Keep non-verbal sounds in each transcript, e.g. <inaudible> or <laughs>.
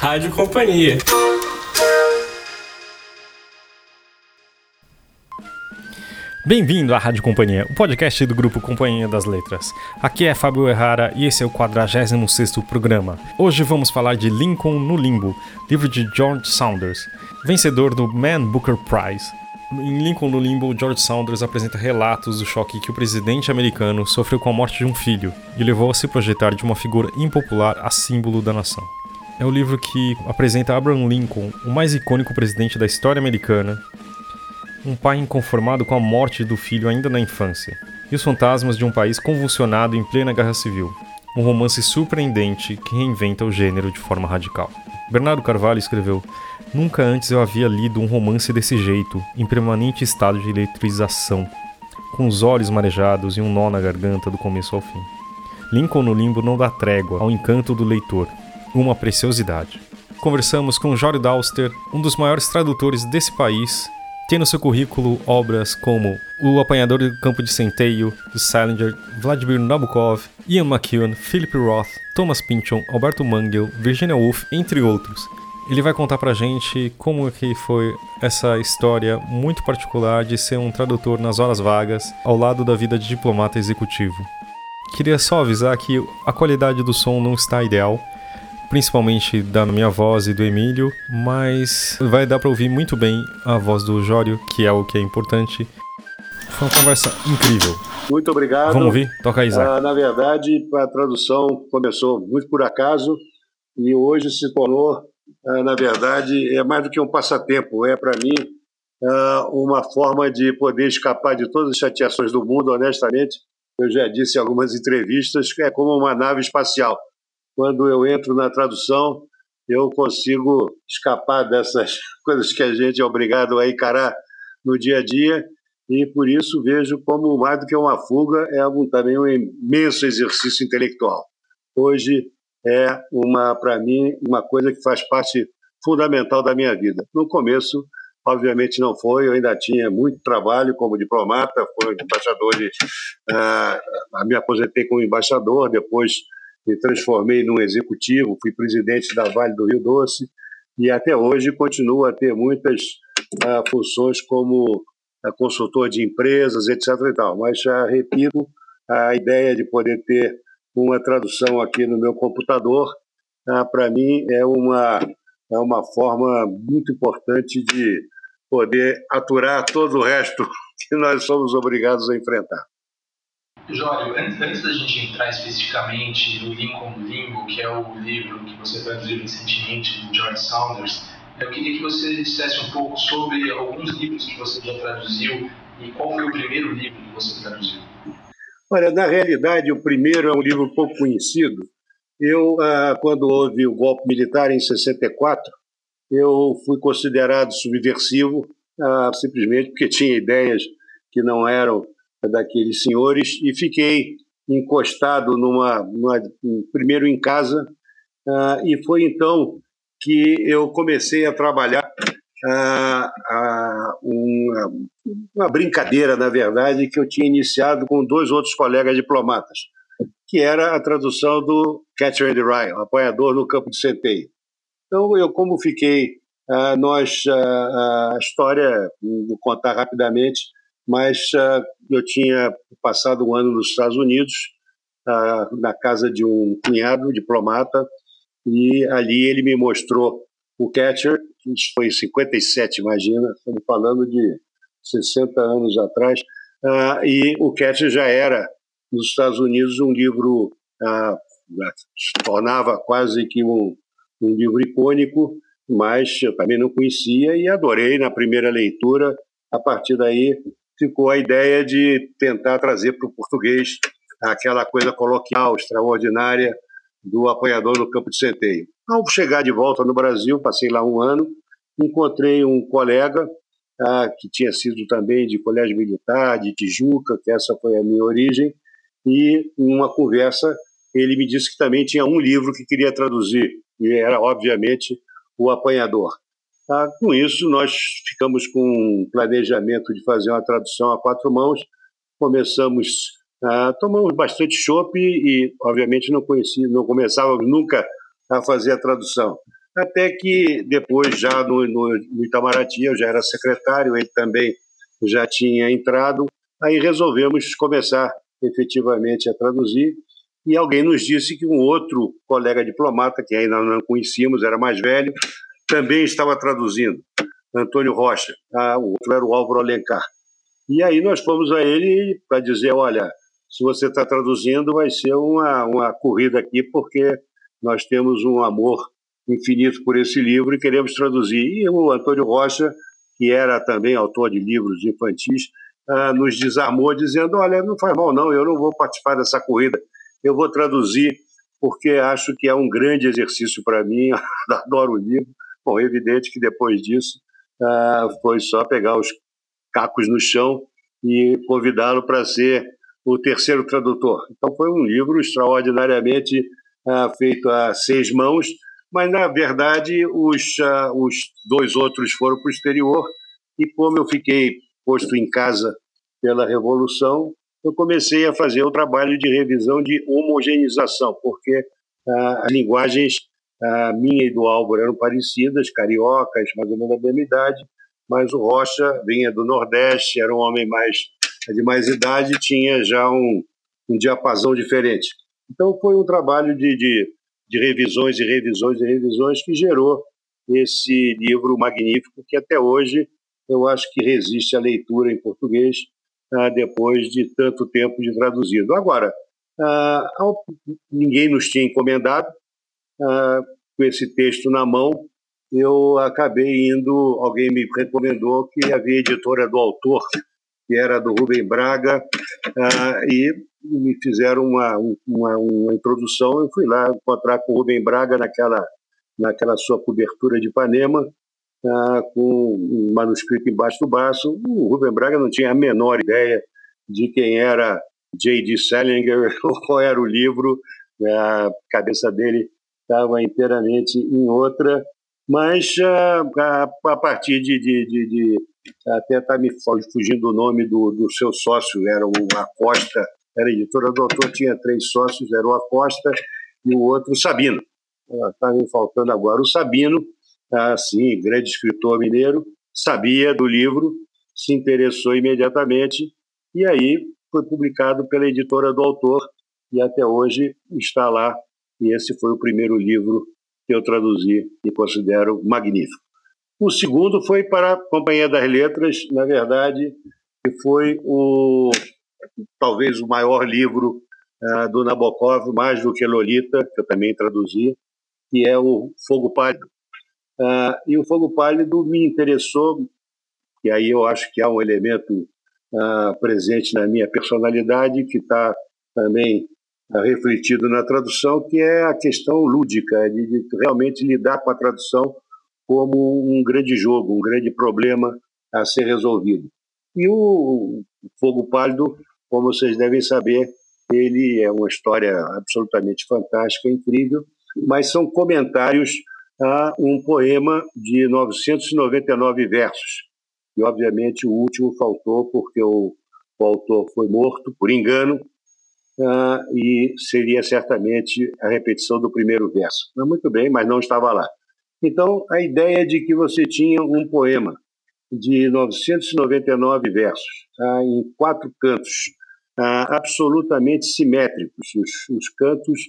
Rádio Companhia. Bem-vindo à Rádio Companhia, o podcast do grupo Companhia das Letras. Aqui é Fábio Errara e esse é o 46º programa. Hoje vamos falar de Lincoln no Limbo, livro de George Saunders, vencedor do Man Booker Prize. Em Lincoln no Limbo, George Saunders apresenta relatos do choque que o presidente americano sofreu com a morte de um filho e levou a se projetar de uma figura impopular a símbolo da nação. É o livro que apresenta Abraham Lincoln, o mais icônico presidente da história americana, um pai inconformado com a morte do filho ainda na infância, e os fantasmas de um país convulsionado em plena guerra civil. Um romance surpreendente que reinventa o gênero de forma radical. Bernardo Carvalho escreveu: Nunca antes eu havia lido um romance desse jeito, em permanente estado de eletrização, com os olhos marejados e um nó na garganta do começo ao fim. Lincoln no Limbo não dá trégua ao encanto do leitor, uma preciosidade. Conversamos com Jório Dauster, um dos maiores tradutores desse país tem no seu currículo obras como O Apanhador do Campo de Centeio, do Salinger, Vladimir Nabokov, Ian McEwan, Philip Roth, Thomas Pynchon, Alberto Mangel, Virginia Woolf, entre outros. Ele vai contar pra gente como é que foi essa história muito particular de ser um tradutor nas horas vagas ao lado da vida de diplomata executivo. Queria só avisar que a qualidade do som não está ideal, principalmente da minha voz e do Emílio, mas vai dar para ouvir muito bem a voz do Jório, que é o que é importante. Foi uma conversa incrível. Muito obrigado. Vamos ouvir? Toca aí, Isaac. Ah, na verdade, a tradução começou muito por acaso e hoje se tornou, ah, na verdade, é mais do que um passatempo, é para mim ah, uma forma de poder escapar de todas as chateações do mundo, honestamente. Eu já disse em algumas entrevistas que é como uma nave espacial quando eu entro na tradução, eu consigo escapar dessas <laughs> coisas que a gente é obrigado a encarar no dia a dia e por isso vejo como mais do que uma fuga é um, também um imenso exercício intelectual. Hoje é uma para mim uma coisa que faz parte fundamental da minha vida. No começo, obviamente não foi, eu ainda tinha muito trabalho como diplomata, fui embaixador de, uh, me aposentei como embaixador, depois me transformei num executivo, fui presidente da Vale do Rio Doce e até hoje continuo a ter muitas uh, funções como uh, consultor de empresas, etc. E tal. Mas já repito, a ideia de poder ter uma tradução aqui no meu computador, uh, para mim é uma, é uma forma muito importante de poder aturar todo o resto <laughs> que nós somos obrigados a enfrentar. Jório, antes, da gente entrar especificamente no Lincoln Limbo, que é o livro que você traduziu recentemente do George Saunders, eu queria que você dissesse um pouco sobre alguns livros que você já traduziu e qual foi o primeiro livro que você traduziu. Olha, na realidade, o primeiro é um livro pouco conhecido. Eu, ah, quando houve o golpe militar em 64, eu fui considerado subversivo ah, simplesmente porque tinha ideias que não eram daqueles senhores e fiquei encostado numa, numa primeiro em casa uh, e foi então que eu comecei a trabalhar uh, uh, uma, uma, brincadeira, na verdade, que eu tinha iniciado com dois outros colegas diplomatas, que era a tradução do Catcher in the apanhador no campo de centeio. Então, eu como fiquei, nós, a história, vou contar rapidamente, mas eu tinha passado um ano nos Estados Unidos, uh, na casa de um cunhado diplomata, e ali ele me mostrou o Catcher, isso foi em 57, imagina, estamos falando de 60 anos atrás, uh, e o Catcher já era, nos Estados Unidos, um livro, se tornava quase que um, um livro icônico, mas eu também não conhecia e adorei na primeira leitura. A partir daí, ficou a ideia de tentar trazer para o português aquela coisa coloquial, extraordinária do apanhador no campo de centeio. Ao chegar de volta no Brasil, passei lá um ano, encontrei um colega ah, que tinha sido também de colégio militar, de Tijuca, que essa foi a minha origem, e numa conversa ele me disse que também tinha um livro que queria traduzir, e era, obviamente, O Apanhador. Ah, com isso, nós ficamos com um planejamento de fazer uma tradução a quatro mãos. Começamos, ah, tomamos bastante chopp e, obviamente, não conhecia, não começávamos nunca a fazer a tradução. até que depois, já no, no, no Itamaraty, eu já era secretário, ele também já tinha entrado, aí resolvemos começar efetivamente a traduzir, e alguém nos disse que um outro colega diplomata, que ainda não conhecíamos, era mais velho, também estava traduzindo, Antônio Rocha, ah, o outro era o Álvaro Alencar. E aí nós fomos a ele para dizer, olha, se você está traduzindo, vai ser uma, uma corrida aqui, porque nós temos um amor infinito por esse livro e queremos traduzir. E o Antônio Rocha, que era também autor de livros infantis, uh, nos desarmou, dizendo: Olha, não faz mal, não, eu não vou participar dessa corrida, eu vou traduzir, porque acho que é um grande exercício para mim, <laughs> adoro o livro. Bom, é evidente que depois disso uh, foi só pegar os cacos no chão e convidá-lo para ser o terceiro tradutor. Então foi um livro extraordinariamente uh, feito a seis mãos, mas na verdade os, uh, os dois outros foram para o exterior e como eu fiquei posto em casa pela Revolução, eu comecei a fazer o trabalho de revisão de homogeneização, porque as linguagens uh, minha e do Álvaro eram parecidas, cariocas, mais ou menos da mesma idade, mas o Rocha vinha do Nordeste, era um homem mais de mais idade, tinha já um, um diapasão diferente. Então foi um trabalho de, de de revisões e revisões e revisões que gerou esse livro magnífico que até hoje eu acho que resiste à leitura em português ah, depois de tanto tempo de traduzido. Agora, ah, ninguém nos tinha encomendado ah, com esse texto na mão. Eu acabei indo, alguém me recomendou que havia editora do autor, que era do Rubem Braga, e me fizeram uma, uma, uma introdução. Eu fui lá encontrar com o Rubem Braga naquela, naquela sua cobertura de Ipanema, ah, com um manuscrito embaixo do braço. O Rubem Braga não tinha a menor ideia de quem era J.D. Salinger <laughs> qual era o livro, a cabeça dele estava inteiramente em outra, mas ah, a, a partir de, de, de, de até está me fugindo o nome do, do seu sócio, era o Acosta era editora do autor, tinha três sócios, era o Acosta e o outro o Sabino. Está me faltando agora o Sabino, assim, grande escritor mineiro, sabia do livro, se interessou imediatamente e aí foi publicado pela editora do autor e até hoje está lá. E esse foi o primeiro livro que eu traduzi e considero magnífico. O segundo foi para a Companhia das Letras, na verdade, que foi o talvez o maior livro uh, do Nabokov, mais do que Lolita, que eu também traduzi, que é o Fogo Pálido. Uh, e o Fogo Pálido me interessou, e aí eu acho que há um elemento uh, presente na minha personalidade que está também refletido na tradução, que é a questão lúdica, de, de realmente lidar com a tradução como um grande jogo, um grande problema a ser resolvido. E o Fogo Pálido como vocês devem saber, ele é uma história absolutamente fantástica, incrível, mas são comentários a um poema de 999 versos. E, obviamente, o último faltou porque o, o autor foi morto por engano uh, e seria certamente a repetição do primeiro verso. Muito bem, mas não estava lá. Então, a ideia de que você tinha um poema de 999 versos, tá, em quatro cantos, ah, absolutamente simétricos, os, os, cantos,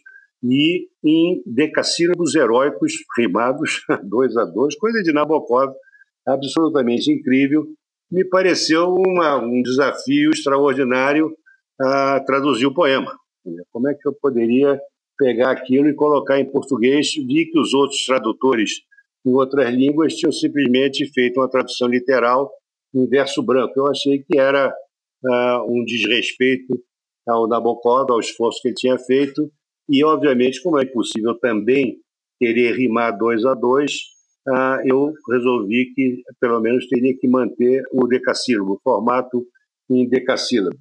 e em decassílabos heróicos rimados, <laughs> dois a dois, coisa de Nabokov, absolutamente incrível. Me pareceu uma, um desafio extraordinário traduzir o poema. Como é que eu poderia pegar aquilo e colocar em português? Vi que os outros tradutores em outras línguas tinham simplesmente feito uma tradução literal em verso branco. Eu achei que era uh, um desrespeito ao Nabokov, ao esforço que ele tinha feito, e, obviamente, como é impossível também querer rimar dois a dois, uh, eu resolvi que, pelo menos, teria que manter o decassílabo, o formato em decassílabo.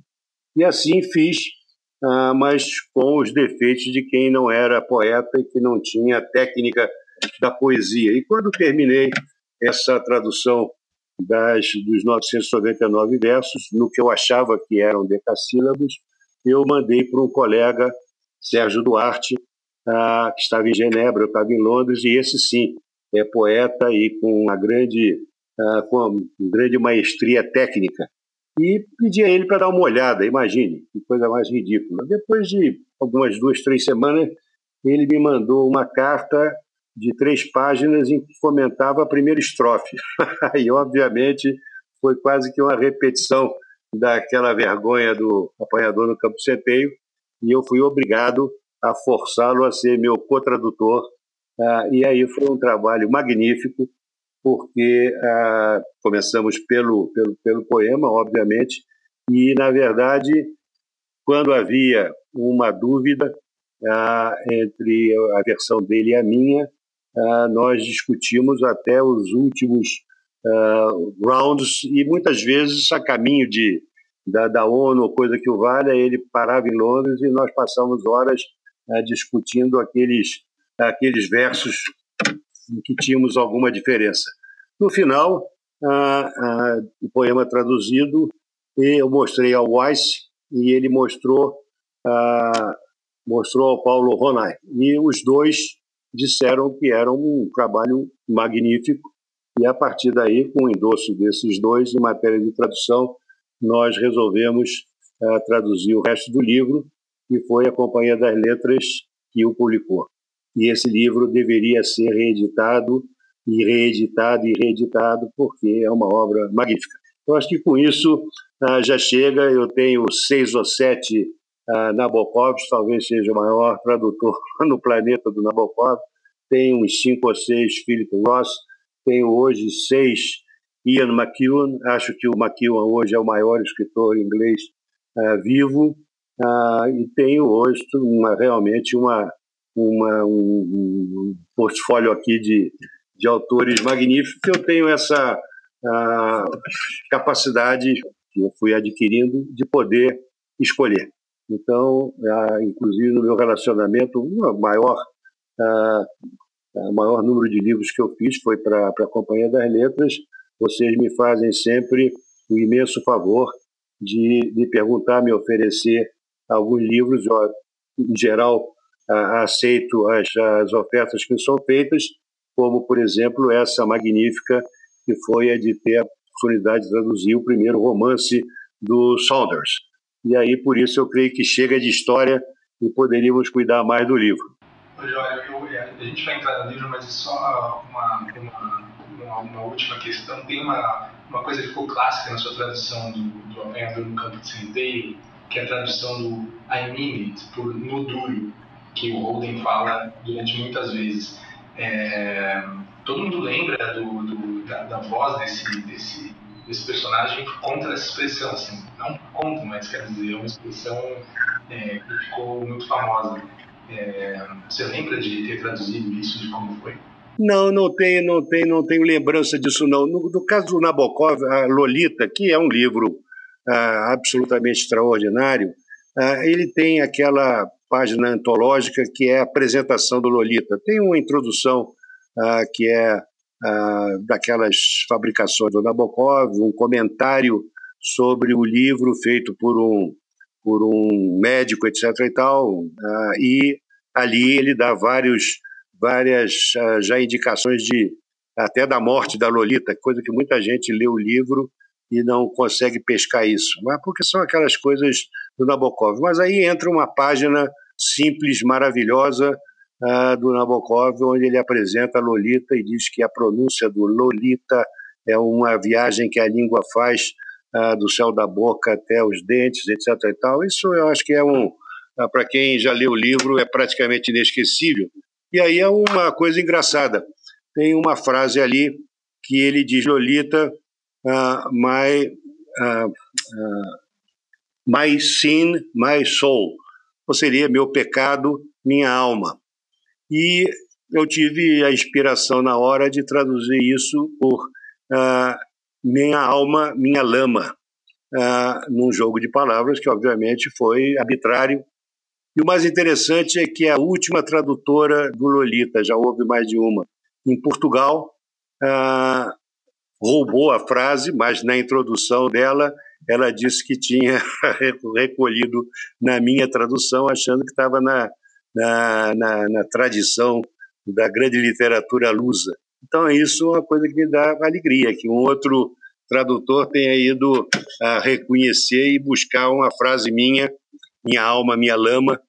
E assim fiz, uh, mas com os defeitos de quem não era poeta e que não tinha técnica da poesia. E quando terminei essa tradução das, dos 999 versos, no que eu achava que eram decassílabos, eu mandei para um colega, Sérgio Duarte, ah, que estava em Genebra, eu estava em Londres, e esse sim é poeta e com uma grande, uh, com uma grande maestria técnica. E pedi a ele para dar uma olhada, imagine, que coisa mais ridícula. Depois de algumas duas, três semanas, ele me mandou uma carta de três páginas em que comentava a primeira estrofe. <laughs> e, obviamente, foi quase que uma repetição daquela vergonha do apanhador no Campo Centeio, e eu fui obrigado a forçá-lo a ser meu co-tradutor. Ah, e aí foi um trabalho magnífico, porque ah, começamos pelo, pelo, pelo poema, obviamente, e, na verdade, quando havia uma dúvida ah, entre a versão dele e a minha, nós discutimos até os últimos rounds e muitas vezes a caminho de da, da ONU, coisa que o valha, ele parava em Londres e nós passamos horas né, discutindo aqueles, aqueles versos em que tínhamos alguma diferença. No final, o poema traduzido, eu mostrei ao Weiss e ele mostrou, mostrou ao Paulo Ronay. E os dois disseram que era um trabalho magnífico e a partir daí, com o endosso desses dois em matéria de tradução, nós resolvemos uh, traduzir o resto do livro e foi a Companhia das Letras que o publicou. E esse livro deveria ser reeditado e reeditado e reeditado porque é uma obra magnífica. Eu acho que com isso uh, já chega. Eu tenho seis ou sete uh, Nabokovs, talvez seja o maior tradutor <laughs> no planeta do Nabokov. Tenho uns cinco ou seis Philip Ross. Tenho hoje seis Ian McEwan. Acho que o McEwan hoje é o maior escritor inglês uh, vivo uh, e tenho hoje uma, realmente uma, uma, um, um, portfólio aqui de, de autores magníficos eu tenho essa uh, capacidade que eu fui adquirindo de poder escolher. Então, inclusive no meu relacionamento, o maior, maior número de livros que eu fiz foi para a Companhia das Letras, vocês me fazem sempre o imenso favor de, de perguntar, me oferecer alguns livros. Eu, em geral, aceito as, as ofertas que são feitas, como, por exemplo, essa magnífica que foi a de ter a oportunidade de traduzir o primeiro romance do Saunders. E aí, por isso, eu creio que chega de história e poderíamos cuidar mais do livro. Eu, a gente vai entrar no livro, mas é só uma, uma uma, última questão. Tem uma, uma coisa que ficou clássica na sua tradução do, do Apanhador no Campo de Centeio, que é a tradução do I mean it, por no duro, que o Holden fala durante muitas vezes. É, todo mundo lembra do, do da, da, voz desse, desse, desse personagem por conta dessa expressão, assim, não por conta, mas quer dizer, é uma expressão é, que ficou muito famosa. É, você lembra de ter traduzido isso, de como foi? Não, não tenho, não tenho, não tenho lembrança disso não. No, no caso do Nabokov, a Lolita, que é um livro ah, absolutamente extraordinário, ah, ele tem aquela página antológica que é a apresentação do Lolita. Tem uma introdução ah, que é ah, daquelas fabricações do Nabokov, um comentário sobre o livro feito por um por um médico, etc. e tal, ah, e ali ele dá vários várias já indicações de até da morte da Lolita, coisa que muita gente lê o livro e não consegue pescar isso, mas porque são aquelas coisas do Nabokov. Mas aí entra uma página simples, maravilhosa uh, do Nabokov, onde ele apresenta a Lolita e diz que a pronúncia do Lolita é uma viagem que a língua faz uh, do céu da boca até os dentes, etc. E tal. Isso eu acho que é um, uh, para quem já leu o livro, é praticamente inesquecível. E aí é uma coisa engraçada. Tem uma frase ali que ele diz, Lolita, uh, my, uh, uh, my sin, my soul. Ou seria meu pecado, minha alma. E eu tive a inspiração na hora de traduzir isso por minha alma, minha lama, num jogo de palavras que obviamente foi arbitrário e o mais interessante é que a última tradutora do Lolita, já houve mais de uma, em Portugal, roubou a frase, mas na introdução dela ela disse que tinha <laughs> recolhido na minha tradução, achando que estava na, na, na, na tradição da grande literatura lusa. Então, isso é uma coisa que me dá alegria, que um outro tradutor tenha ido a reconhecer e buscar uma frase minha, minha alma, minha lama,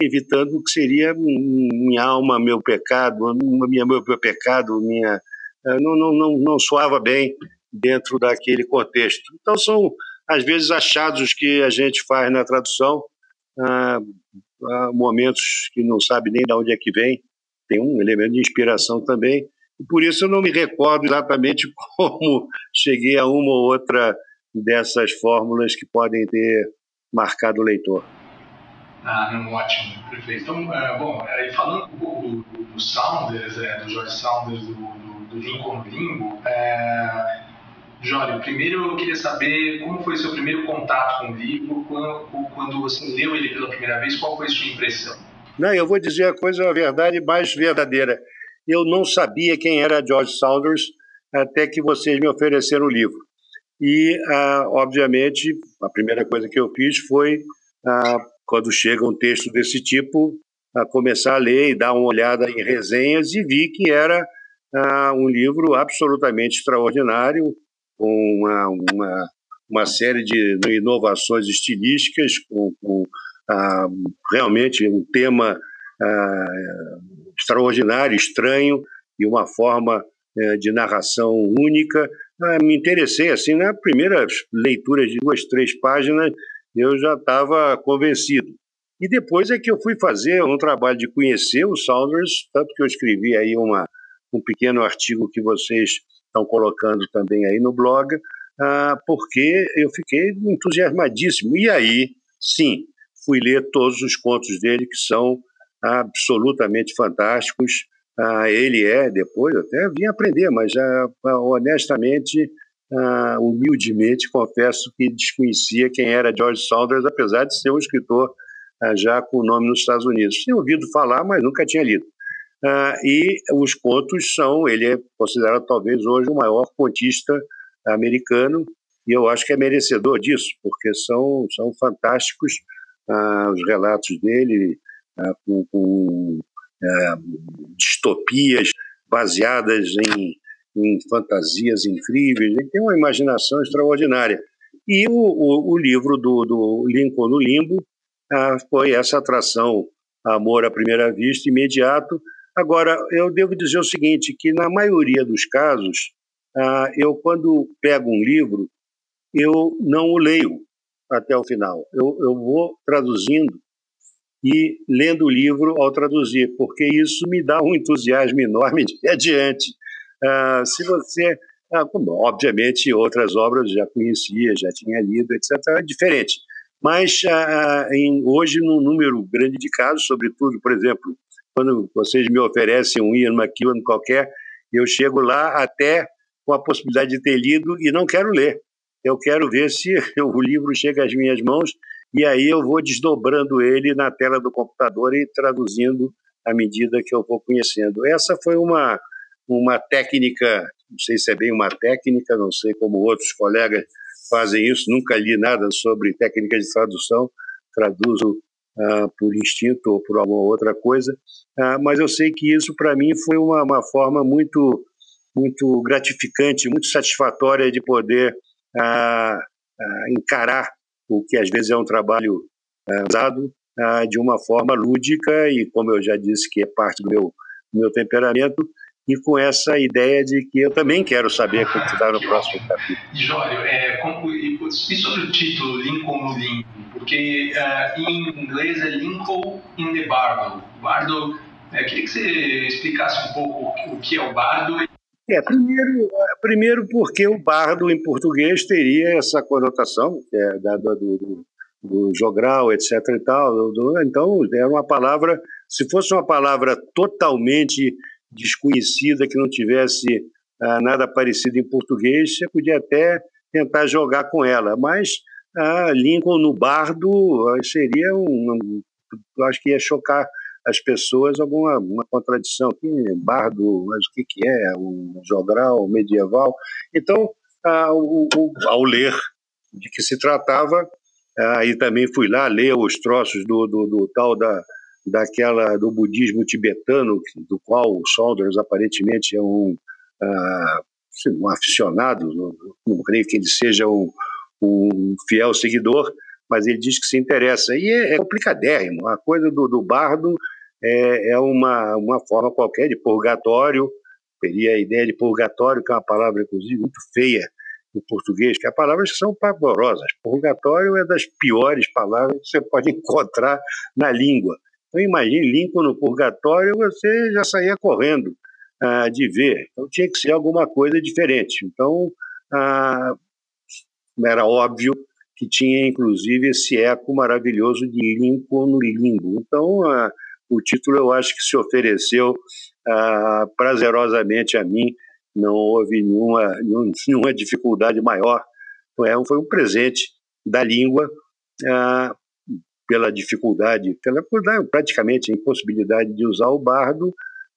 evitando o que seria minha alma, meu pecado, minha, meu pecado, minha não, não, não, não soava bem dentro daquele contexto. Então, são, às vezes, achados que a gente faz na tradução, ah, momentos que não sabe nem de onde é que vem, tem um elemento de inspiração também, e por isso eu não me recordo exatamente <laughs> como cheguei a uma ou outra dessas fórmulas que podem ter marcado o leitor. Ah, não, ótimo, perfeito. Então, é, bom, é, falando um pouco do, do Saunders, é, do George Saunders, do, do, Lincoln Limbo, é, Jório, primeiro eu queria saber como foi seu primeiro contato com o livro, quando, quando você leu ele pela primeira vez, qual foi a sua impressão? Não, eu vou dizer a coisa, a verdade mais verdadeira. Eu não sabia quem era George Saunders até que vocês me ofereceram o livro. E, ah, obviamente, a primeira coisa que eu fiz foi, ah, quando chega um texto desse tipo, a começar a ler e dar uma olhada em resenhas e vi que era ah, um livro absolutamente extraordinário, com uma, uma, uma série de inovações estilísticas, com, com ah, realmente um tema ah, extraordinário, estranho, e uma forma eh, de narração única. Ah, me interessei, assim, na primeira leitura de duas, três páginas, eu já estava convencido. E depois é que eu fui fazer um trabalho de conhecer o Saunders, tanto que eu escrevi aí uma, um pequeno artigo que vocês estão colocando também aí no blog, ah, porque eu fiquei entusiasmadíssimo. E aí, sim, fui ler todos os contos dele, que são absolutamente fantásticos. Ah, ele é, depois, até vim aprender, mas ah, honestamente, humildemente, confesso que desconhecia quem era George Saunders, apesar de ser um escritor já com nome nos Estados Unidos. Tinha ouvido falar, mas nunca tinha lido. Ah, e os contos são, ele é considerado talvez hoje o maior contista americano, e eu acho que é merecedor disso, porque são, são fantásticos ah, os relatos dele, ah, com, com distopias baseadas em, em, fantasias incríveis. Ele tem uma imaginação extraordinária. E o, o, o livro do, do, Lincoln no Limbo foi essa atração, amor à primeira vista, imediato. Agora, eu devo dizer o seguinte, que na maioria dos casos, ah, eu quando pego um livro, eu não o leio até o final. Eu, eu vou traduzindo e lendo o livro ao traduzir, porque isso me dá um entusiasmo enorme de <laughs> adiante. Ah, se você, ah, obviamente, outras obras já conhecia, já tinha lido, etc., é diferente. Mas ah, em, hoje, num número grande de casos, sobretudo, por exemplo, quando vocês me oferecem um Ian McEwan qualquer, eu chego lá até com a possibilidade de ter lido e não quero ler eu quero ver se <laughs> o livro chega às minhas mãos e aí eu vou desdobrando ele na tela do computador e traduzindo à medida que eu vou conhecendo. Essa foi uma, uma técnica, não sei se é bem uma técnica, não sei como outros colegas fazem isso, nunca li nada sobre técnicas de tradução, traduzo ah, por instinto ou por alguma outra coisa, ah, mas eu sei que isso para mim foi uma, uma forma muito, muito gratificante, muito satisfatória de poder a, a encarar o que às vezes é um trabalho usado de uma forma lúdica e, como eu já disse, que é parte do meu, do meu temperamento, e com essa ideia de que eu também quero saber como está no próximo capítulo. Jório, é, e, sobre o título Lincoln no Limbo? Porque uh, em inglês é Lincoln in the Bardo. Bardo, é, queria que você explicasse um pouco o que é o bardo é, primeiro, primeiro porque o bardo em português teria essa conotação, é dada do, do, do jogral, etc. e tal. Então, era uma palavra, se fosse uma palavra totalmente desconhecida, que não tivesse ah, nada parecido em português, você podia até tentar jogar com ela. Mas ah, Lincoln no bardo ah, seria um. Acho que ia chocar as pessoas alguma uma contradição. Que bardo, mas o que, que é? Um jogral medieval? Então, ah, ao ler de que se tratava, aí também fui lá ler os troços do, do, do tal da, daquela do budismo tibetano, do qual o Saunders aparentemente é um, uh, um aficionado, não, creio que ele seja um, um, fiel seguidor, mas ele diz que se interessa. E é, é complicadérrimo. A coisa do, do bardo é, é uma, uma forma qualquer de purgatório, teria a ideia de purgatório, que é uma palavra, inclusive, muito feia em português, que há palavras que são pavorosas. Purgatório é das piores palavras que você pode <laughs> encontrar na língua. Então, imagine Lincoln no purgatório, você já saía correndo ah, de ver. Então, tinha que ser alguma coisa diferente. Então, ah, era óbvio que tinha, inclusive, esse eco maravilhoso de Lincoln no limbo. Então, ah, o título eu acho que se ofereceu ah, prazerosamente a mim, não houve nenhuma, <laughs> nenhuma dificuldade maior. Foi um presente da língua ah, pela dificuldade, pela praticamente a impossibilidade de usar o bardo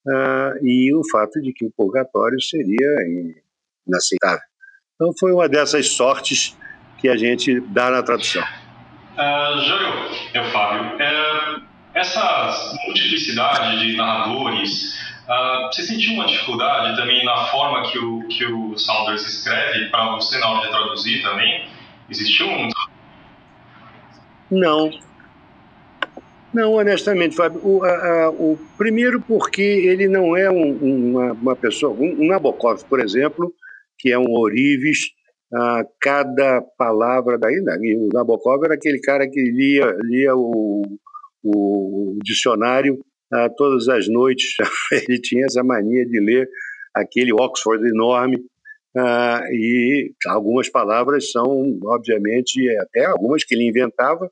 uh, e o fato de que o purgatório seria inaceitável. Então foi uma dessas sortes que a gente dá na tradução. Uh, Júlio, é o Fábio. É, essa multiplicidade de narradores, uh, você sentiu uma dificuldade também na forma que o, que o Saunders escreve para você na hora de traduzir também? Existiu um... Não, não, honestamente, Fábio, o, a, a, o primeiro porque ele não é um, uma, uma, pessoa, um, um, Nabokov, por exemplo, que é um Orives, a cada palavra daí, o Nabokov era aquele cara que lia, lia o, o, dicionário a, todas as noites, <laughs> ele tinha essa mania de ler aquele Oxford enorme, ah, e algumas palavras são, obviamente, até algumas que ele inventava,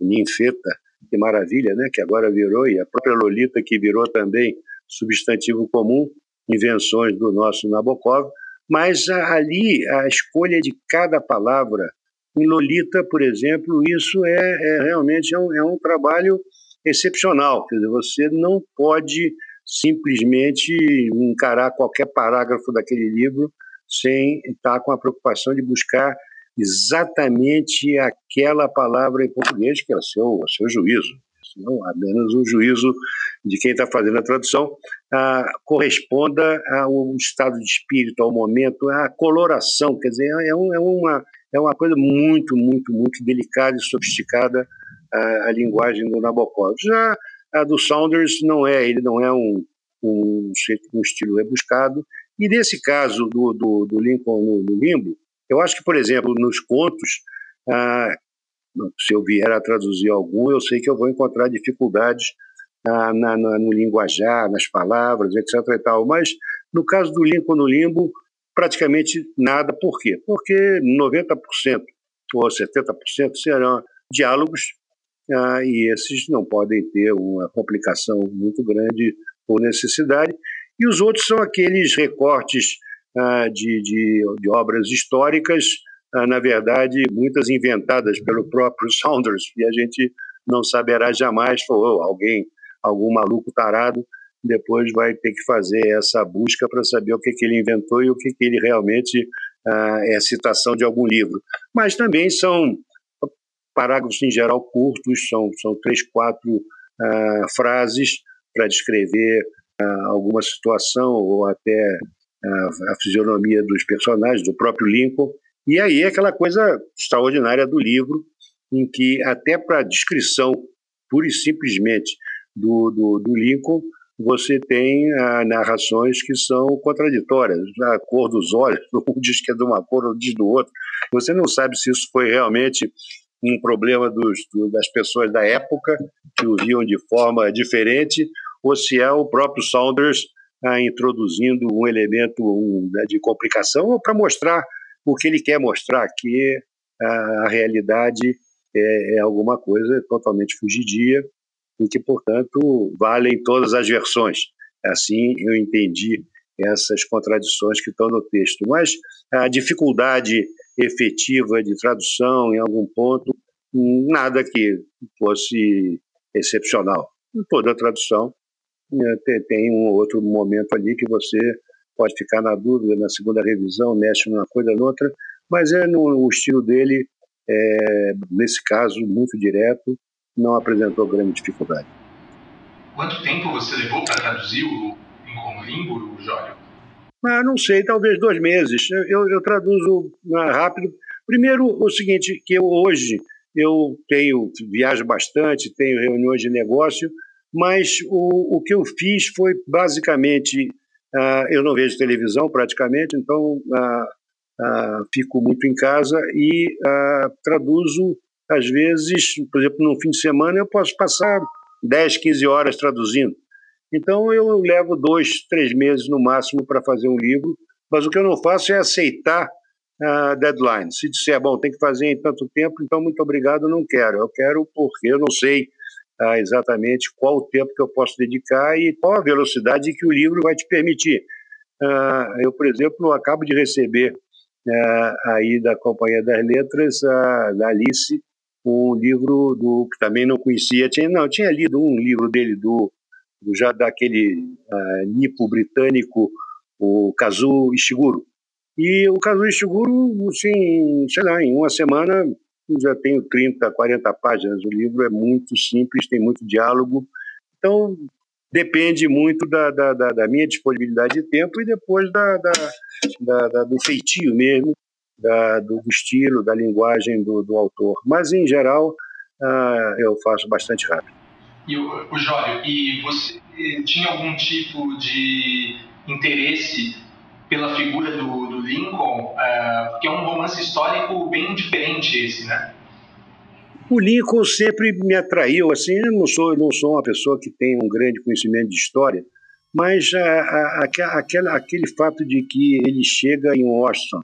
ninfeta, que maravilha, né? que agora virou, e a própria Lolita, que virou também substantivo comum, invenções do nosso Nabokov, mas ali a escolha de cada palavra, em Lolita, por exemplo, isso é, é realmente é um, é um trabalho excepcional, quer dizer, você não pode simplesmente encarar qualquer parágrafo daquele livro sem estar com a preocupação de buscar exatamente aquela palavra em português que é o seu, o seu juízo, não apenas o juízo de quem está fazendo a tradução, ah, corresponda ao estado de espírito, ao momento, à coloração, quer dizer, é, um, é, uma, é uma coisa muito, muito, muito delicada e sofisticada a, a linguagem do Nabokov. Já a do Saunders não é, ele não é um, um, um estilo rebuscado, e nesse caso do, do, do Lincoln no, no Limbo, eu acho que, por exemplo, nos contos, ah, se eu vier a traduzir algum, eu sei que eu vou encontrar dificuldades ah, na, na, no linguajar, nas palavras, etc. E tal. Mas no caso do Lincoln no Limbo, praticamente nada. Por quê? Porque 90% ou 70% serão diálogos ah, e esses não podem ter uma complicação muito grande por necessidade. E os outros são aqueles recortes de, de, de, obras históricas, ah, na verdade, muitas inventadas pelo próprio <laughs> Saunders, e a gente não saberá jamais, ou alguém, algum maluco tarado, depois vai ter que fazer essa busca para saber o que, que ele inventou e o que, que ele realmente ah, é citação de algum livro. Mas também são parágrafos em geral curtos, são, são três, quatro frases para descrever alguma situação ou até a, a fisionomia dos personagens, do próprio Lincoln. E aí é aquela coisa extraordinária do livro, em que até para a descrição, pura e simplesmente, do, do, do Lincoln, você tem ah, narrações que são contraditórias. A cor dos olhos, <laughs> um diz que é de uma cor, outro diz do outro. Você não sabe se isso foi realmente um problema dos, das pessoas da época, que o viam de forma diferente, ou se é o próprio Saunders ah, introduzindo um elemento um, né, de complicação ou para mostrar o que ele quer mostrar, que a, a realidade é, é, alguma coisa totalmente fugidia e que, portanto, valem todas as versões. Assim eu entendi essas contradições que estão no texto. Mas a dificuldade efetiva de tradução em algum ponto, nada que fosse excepcional. Toda tradução é, tem um outro momento ali que você pode ficar na dúvida na segunda revisão, mexe numa coisa ou outra, mas é no o estilo dele, é, nesse caso, muito direto, não apresentou grande dificuldade. Quanto tempo você levou para traduzir o Lincoln Limbo, Jório? Ah, não sei, talvez dois meses. Eu, eu traduzo ah, rápido. Primeiro, o seguinte, que eu hoje eu tenho viajo bastante, tenho reuniões de negócio, mas o, o que eu fiz foi basicamente uh, eu não vejo televisão praticamente, então uh, uh, fico muito em casa e traduzo às vezes, por exemplo, no fim de semana eu posso passar 10, 15 horas traduzindo. Então eu levo dois, três meses no máximo para fazer um livro, mas o que eu não faço é aceitar a deadline. Se disser, bom, tem que fazer em tanto tempo, então muito obrigado, não quero. Eu quero porque eu não sei ah, exatamente qual o tempo que eu posso dedicar e qual a velocidade que o livro vai te permitir. Ah, eu, por exemplo, acabo de receber ah, aí da Companhia das Letras, da Alice, um livro do que também não conhecia, tinha, não, tinha lido um livro dele do, do já daquele nipo britânico, o Kazuo Ishiguro. E o Kazuo Ishiguro, assim, sei lá, em uma semana já tenho 30, 40 páginas. O livro é muito simples, tem muito diálogo. Então, depende muito da, da, da, da minha disponibilidade de tempo e depois da, da, do feitio mesmo, do, estilo, da linguagem do, do autor. Mas, em geral, uh, eu faço bastante rápido. E o, o Jório, e você tinha algum tipo de interesse pela figura do, do Lincoln, uh, porque é um romance histórico bem diferente esse, né? O Lincoln sempre me atraiu, assim, eu não sou, não sou uma pessoa que tem um grande conhecimento de história, mas a, a, a, aquela, aquele fato de que ele chega em Washington,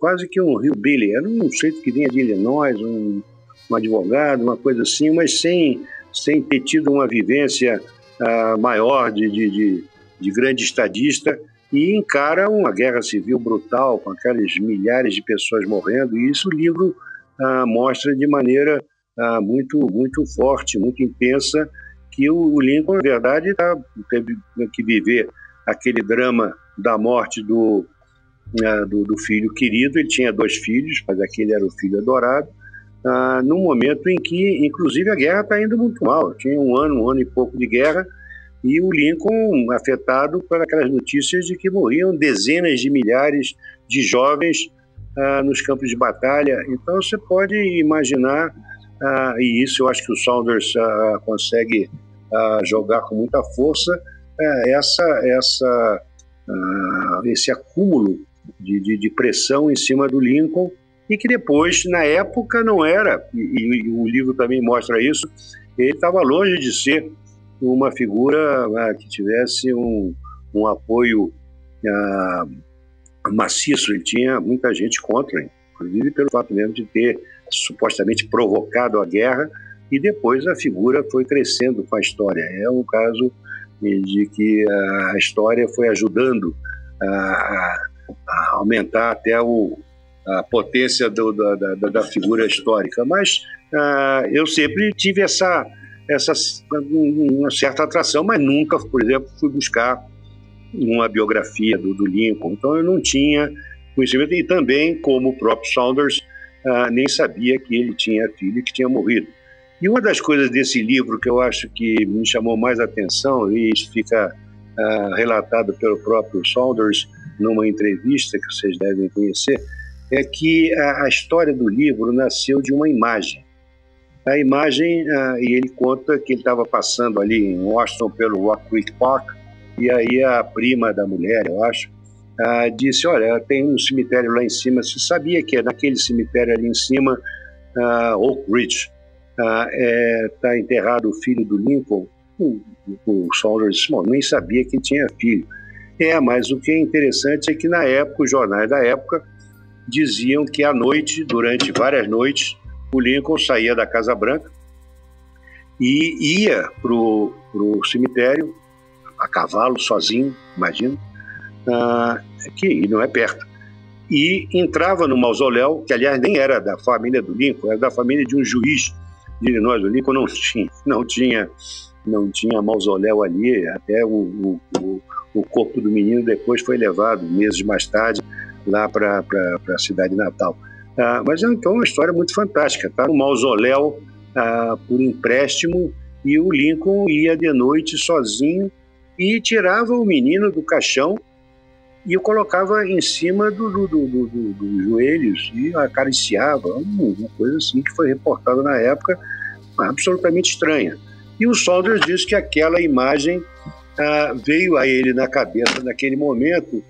quase que um Rio Billy, era um sujeito que vinha de Illinois, um, um advogado, uma coisa assim, mas sem, sem ter tido uma vivência maior de, de, de, de grande estadista, e encara uma guerra civil brutal, com aquelas milhares de pessoas morrendo, e isso o livro ah, mostra de maneira ah, muito, muito forte, muito intensa, que o, o Lincoln, na verdade, tá, teve que viver aquele drama da morte do, ah, do, do, filho querido. Ele tinha dois filhos, mas aquele era o filho adorado, ah, num momento em que, inclusive, a guerra está indo muito mal. Tinha um ano, um ano e pouco de guerra, e o Lincoln afetado por aquelas notícias de que morriam dezenas de milhares de jovens ah, nos campos de batalha. Então você pode imaginar, ah, e isso eu acho que o Saunders ah, consegue jogar com muita força, é, essa, essa, esse acúmulo de, de, de, pressão em cima do Lincoln, e que depois, na época, não era, e, e o livro também mostra isso, ele estava longe de ser uma figura ah, que tivesse um, um apoio ah, maciço. Ele tinha muita gente contra, inclusive pelo fato mesmo de ter supostamente provocado a guerra e depois a figura foi crescendo com a história. É um caso de que a história foi ajudando a, a aumentar até o, a potência do, da, da, da, figura histórica. Mas uh, eu sempre tive essa essa uma certa atração, mas nunca, por exemplo, fui buscar uma biografia do, do Lincoln. Então eu não tinha conhecimento e também, como o próprio Saunders, ah, nem sabia que ele tinha filho que tinha morrido. E uma das coisas desse livro que eu acho que me chamou mais atenção, e isso fica ah, relatado pelo próprio Saunders numa entrevista que vocês devem conhecer, é que a, a história do livro nasceu de uma imagem a imagem uh, e ele conta que ele estava passando ali em Washington pelo Rock Creek Park e aí a prima da mulher, eu acho, uh, disse, olha, tem um cemitério lá em cima, você sabia que é naquele cemitério ali em cima, uh, Oak Ridge, está é, tá enterrado o filho do Lincoln? O, o Saunders disse, nem sabia que tinha filho. É, mas o que é interessante é que na época, os jornais da época diziam que à noite, durante várias noites, o Lincoln saía da Casa Branca e ia para o cemitério a cavalo, sozinho, imagina, uh, que não é perto. E entrava no mausoléu, que aliás nem era da família do Lincoln, era da família de um juiz de Illinois. O Lincoln não tinha, não tinha, não tinha mausoléu ali, até o, o, o corpo do menino depois foi levado, meses mais tarde, lá para a cidade natal. Ah, mas é então uma história muito fantástica. Está no mausoléu ah, por empréstimo e o Lincoln ia de noite sozinho e tirava o menino do caixão e o colocava em cima dos do, do, do, do, joelhos e acariciava, uma coisa assim que foi reportada na época, absolutamente estranha. E o Saunders diz que aquela imagem ah, veio a ele na cabeça naquele momento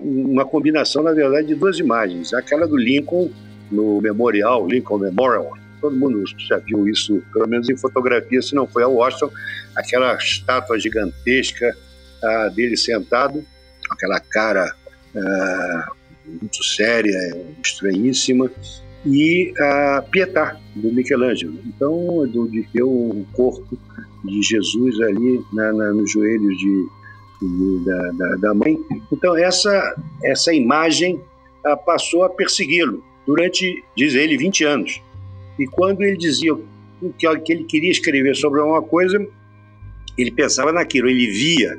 uma combinação, na verdade, de duas imagens. Aquela do Lincoln no Memorial, Lincoln Memorial, todo mundo já viu isso, pelo menos em fotografia, se não foi a Washington, aquela estátua gigantesca dele sentado, aquela cara muito séria, estranhíssima, e a Pietà, do Michelangelo. Então, do, de ter o corpo de Jesus ali na, na, nos joelhos de da, da, da, mãe. Então, essa, essa imagem ah, passou a persegui-lo durante, diz ele, 20 anos. E quando ele dizia que, ele queria escrever sobre alguma coisa, ele pensava naquilo, ele via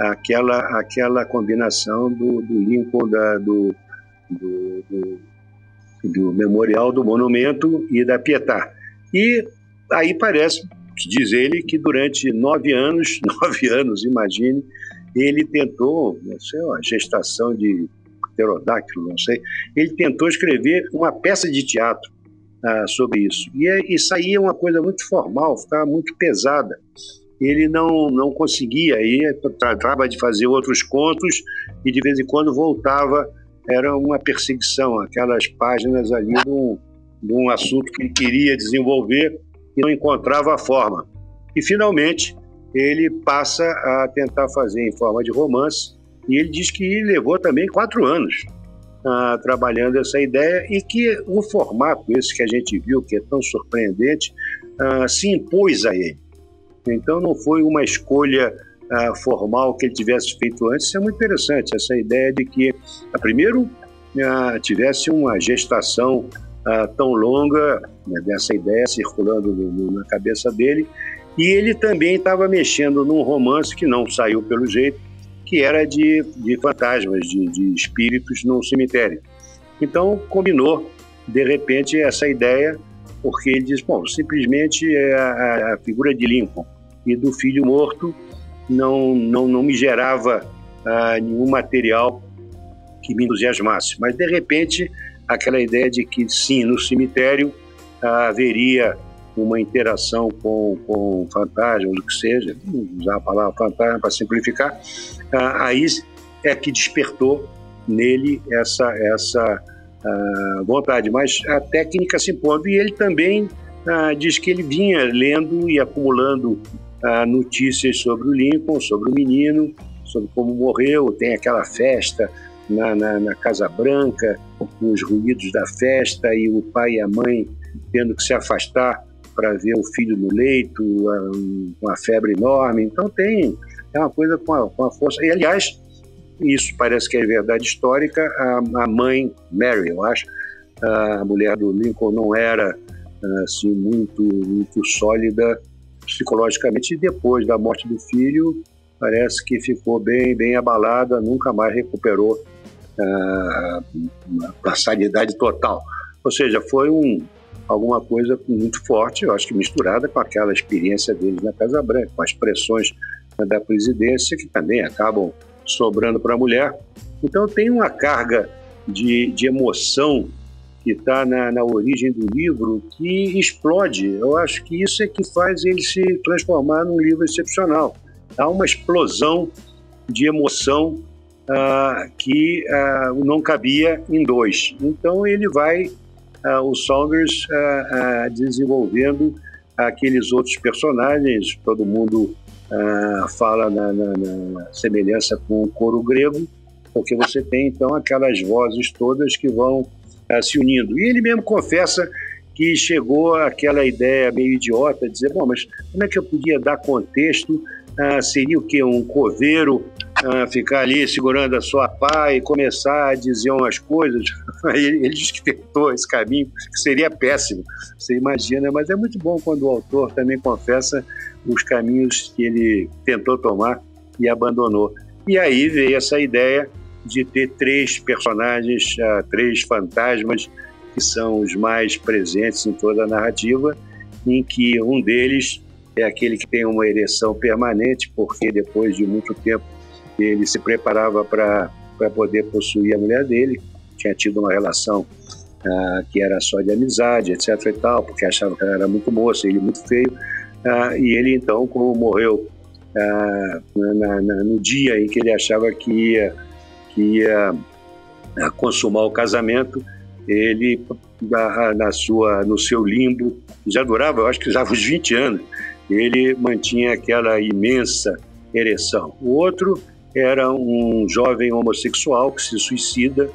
aquela, aquela combinação do, do Lincoln, da, do, do, do, do, Memorial, do Monumento e da Pietà. E aí parece, diz ele, que durante nove anos, <laughs> nove anos, imagine, ele tentou, não sei, uma gestação de pterodáctilo, não sei, ele tentou escrever uma peça de teatro ah, sobre isso. E, e saía uma coisa muito formal, ficava muito pesada ele não, não conseguia ir, tratava de fazer outros contos e de vez em quando voltava, era uma perseguição, aquelas páginas ali de um, de um assunto que ele queria desenvolver e não encontrava a forma. E finalmente ele passa a tentar fazer em forma de romance e ele diz que levou também quatro anos ah, trabalhando essa ideia e que o formato esse que a gente viu, que é tão surpreendente, ah, se impôs a ele. Então não foi uma escolha uh, formal que ele tivesse feito antes. Isso é muito interessante, essa ideia de que, primeiro, tivesse uma gestação tão longa, né, dessa ideia circulando no, no, na cabeça dele, e ele também estava mexendo num romance que não saiu pelo jeito, que era de, de fantasmas, de, de espíritos num cemitério. Então combinou, de repente, essa ideia porque ele diz, bom, simplesmente é a, a, figura de Lincoln e do filho morto não, não, não me gerava ah, nenhum material que me entusiasmasse. Mas, de repente, aquela ideia de que, sim, no cemitério ah, haveria uma interação com, com fantasmas, o que seja, usar a palavra fantasma para simplificar, ah, aí é que despertou nele essa, essa ah, vontade. Mas a técnica se impondo. E ele também ah, diz que ele vinha lendo e acumulando notícias sobre o Lincoln, sobre o menino, sobre como morreu. Tem aquela festa na, na, na Casa Branca, os ruídos da festa e o pai e a mãe tendo que se afastar para ver o filho no leito, com a febre enorme. Então tem é uma coisa com a, com a força. E aliás, isso parece que é verdade histórica. A, a mãe Mary, eu acho, a mulher do Lincoln não era assim muito muito sólida psicologicamente e depois da morte do filho parece que ficou bem bem abalada, nunca mais recuperou ah, a sanidade total. Ou seja, foi um alguma coisa muito forte, eu acho que misturada com aquela experiência deles na Casa Branca, com as pressões da presidência que também acabam sobrando para a mulher. Então tem uma carga de, de emoção que está na, na origem do livro que explode. Eu acho que isso é que faz ele se transformar num livro excepcional. Há uma explosão de emoção uh, que uh, não cabia em dois. Então ele vai, uh, o Saunders, desenvolvendo aqueles outros personagens, todo mundo fala na, na, na, semelhança com o coro grego, porque você tem então aquelas vozes todas que vão uh, se unindo. E ele mesmo confessa que chegou àquela ideia meio idiota de dizer, bom, mas como é que eu podia dar contexto? Uh, seria o quê? Um coveiro uh, ficar ali segurando a sua pá e começar a dizer umas coisas? <laughs> ele, ele diz que tentou esse caminho, que seria péssimo, você imagina, mas é muito bom quando o autor também confessa os caminhos que ele tentou tomar e abandonou. E aí veio essa ideia de ter três personagens, uh, três fantasmas que são os mais presentes em toda a narrativa, em que um deles é aquele que tem uma ereção permanente, porque depois de muito tempo ele se preparava para poder possuir a mulher dele, tinha tido uma relação ah, que era só de amizade, etc. e tal, porque achava que ela era muito moça, ele muito feio, ah, e ele então, como morreu ah, na, na, no dia em que ele achava que ia, que ia ah, consumar o casamento, ele na, na, sua, no seu limbo, já durava, eu acho que já uns 20 anos, ele mantinha aquela imensa ereção. O outro era um jovem homossexual que se suicida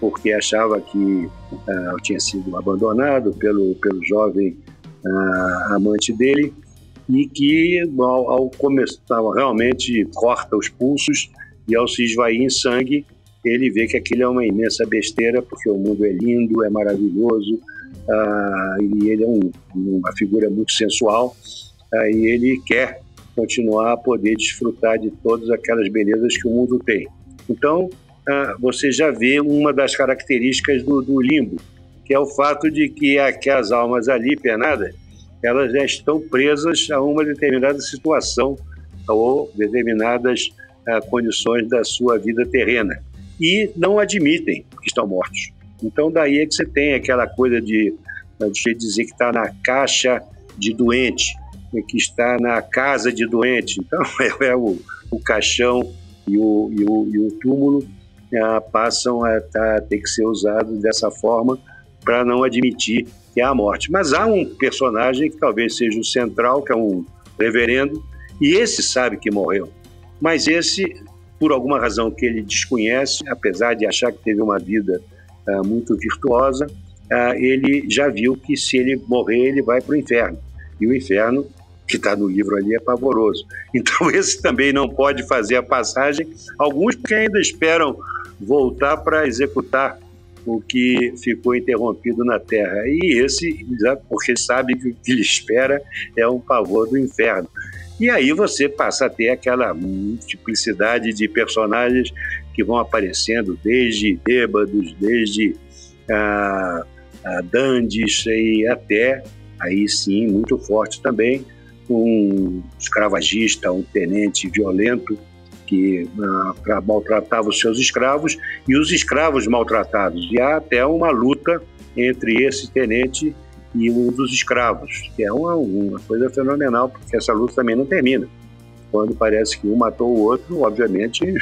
porque achava que uh, tinha sido abandonado pelo, pelo jovem uh, amante dele e que ao, ao começar realmente corta os pulsos e ao se esvair em sangue ele vê que aquilo é uma imensa besteira porque o mundo é lindo, é maravilhoso uh, e ele é um, uma figura muito sensual e ele quer continuar a poder desfrutar de todas aquelas belezas que o mundo tem. Então, ah, você já vê uma das características do, do limbo, que é o fato de que aquelas almas ali penadas, elas já estão presas a uma determinada situação ou determinadas ah, condições da sua vida terrena e não admitem que estão mortos. Então daí é que você tem aquela coisa de, de dizer que está na caixa de doente, que está na casa de doente. Então <laughs> é, é o, o caixão e o, e o, e o túmulo é, passam a, a ter que ser usados dessa forma para não admitir que há a morte. Mas há um personagem que talvez seja o central, que é um reverendo, e esse sabe que morreu. Mas esse, por alguma razão que ele desconhece, apesar de achar que teve uma vida uh, muito virtuosa, uh, ele já viu que se ele morrer, ele vai para o inferno. E o inferno, que está no livro ali, é pavoroso. <laughs> Então, esse também não pode fazer a passagem. Alguns que ainda esperam voltar para executar o que ficou interrompido na terra. E esse, porque sabe que o que lhe espera é um pavor do inferno. E aí você passa a ter aquela multiplicidade de personagens que vão aparecendo, desde bêbados, desde ah, ah, dandes e até, aí sim, muito forte também, um escravagista, um tenente violento, que uh, maltratava os seus escravos e os escravos maltratados. E há até uma luta entre esse tenente e um dos escravos, que é uma, uma coisa fenomenal, porque essa luta também não termina. Quando parece que um matou o outro, obviamente <laughs>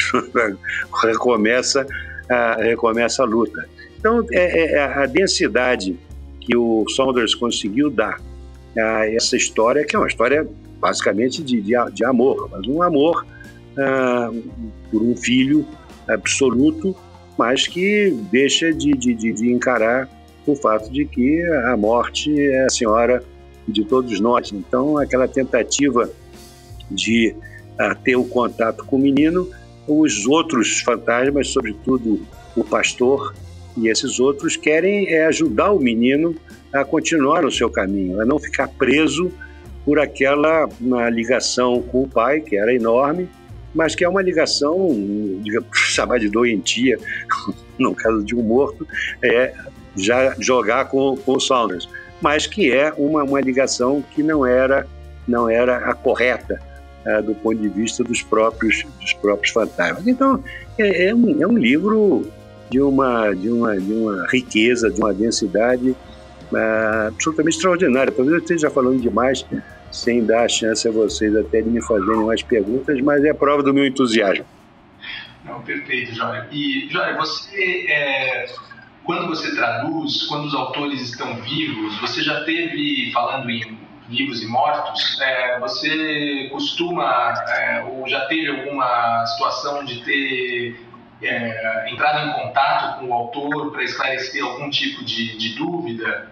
recomeça, uh, recomeça a luta. Então, é, é, é, a densidade que o Saunders conseguiu dar a essa história, que é uma história basicamente de, de, de amor, mas um amor uh, por um filho absoluto, mas que deixa de, de, de, encarar o fato de que a morte é a senhora de todos nós. Então, aquela tentativa de uh, ter o contato com o menino, os outros fantasmas, sobretudo o pastor e esses outros, querem é, ajudar o menino a continuar no seu caminho, a não ficar preso por aquela ligação com o pai, que era enorme, mas que é uma ligação, digamos, <laughs> chamar de doentia, <laughs> no caso de um morto, é já jogar com, com o Saunders, mas que é uma, uma ligação que não era, não era a correta uh, do ponto de vista dos próprios, dos próprios fantasmas. Então, é, é, um, é um livro de uma, de, uma, de uma riqueza, de uma densidade uh, absolutamente extraordinária. Talvez eu esteja falando demais, sem dar a chance a vocês até de me fazerem mais perguntas, mas é prova do meu entusiasmo. Não, perfeito, Jóia. E, Jóia, você, é, quando você traduz, quando os autores estão vivos, você já teve, falando em vivos e mortos, é, você costuma, é, ou já teve alguma situação de ter é, entrado em contato com o autor para esclarecer algum tipo de, de dúvida?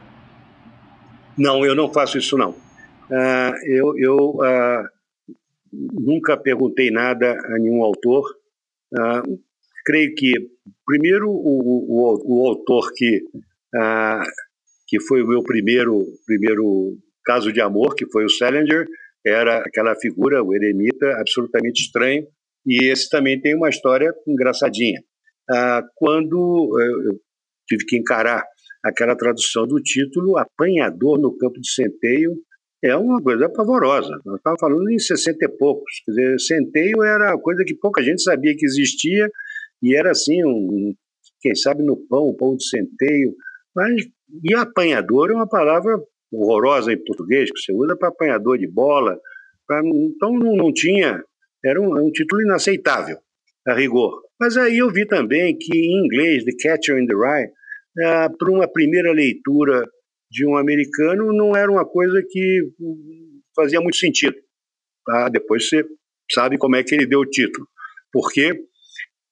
Não, eu não faço isso não. Uh, eu, eu uh, nunca perguntei nada a nenhum autor. Uh, creio que, primeiro, o, o, o autor que, que foi o meu primeiro, primeiro caso de amor, que foi o Salinger, era aquela figura, o eremita, absolutamente estranho, e esse também tem uma história engraçadinha. quando eu tive que encarar aquela tradução do título, Apanhador no Campo de Centeio, é uma coisa pavorosa. Nós estávamos falando em 60 e poucos. Quer dizer, centeio era coisa que pouca gente sabia que existia e era assim, um, quem sabe no pão, um pão de centeio. Mas, e apanhador é uma palavra horrorosa em português, que você usa para apanhador de bola. Pra, então não, não tinha, era um, um, título inaceitável, a rigor. Mas aí eu vi também que em inglês, The Catcher in the Rye, é, para uma primeira leitura de um americano, não era uma coisa que fazia muito sentido. Tá? Depois você sabe como é que ele deu o título. Por quê?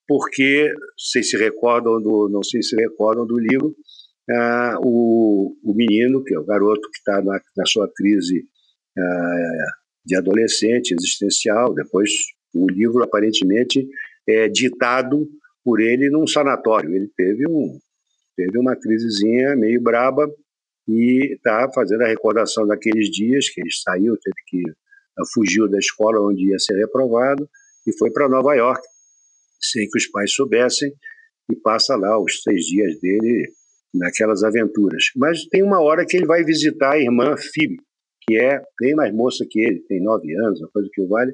Porque, vocês se recordam do, não sei se recordam do livro, ah, o, o menino, que é o garoto que está na, na, sua crise ah, de adolescente, existencial, depois o livro aparentemente é ditado por ele num sanatório. Ele teve, um, teve uma crisezinha meio braba e está fazendo a recordação daqueles dias que ele saiu, teve que ah, fugiu da escola onde ia ser reprovado e foi para Nova York, sem que os pais soubessem, e passa lá os seis dias dele naquelas aventuras. Mas tem uma hora que ele vai visitar a irmã Phoebe, que é bem mais moça que ele, tem nove anos, uma coisa que o vale,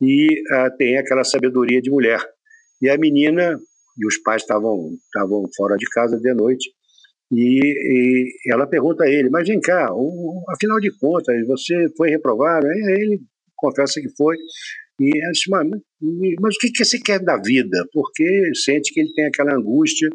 e uh, tem aquela sabedoria de mulher. E a menina, e os pais estavam estavam fora de casa de noite, e, e, ela pergunta a ele, mas vem cá, o, afinal de contas, você foi reprovado? Aí ele confessa que foi, e diz, mas, mas o que, que você quer da vida? Porque sente que ele tem aquela angústia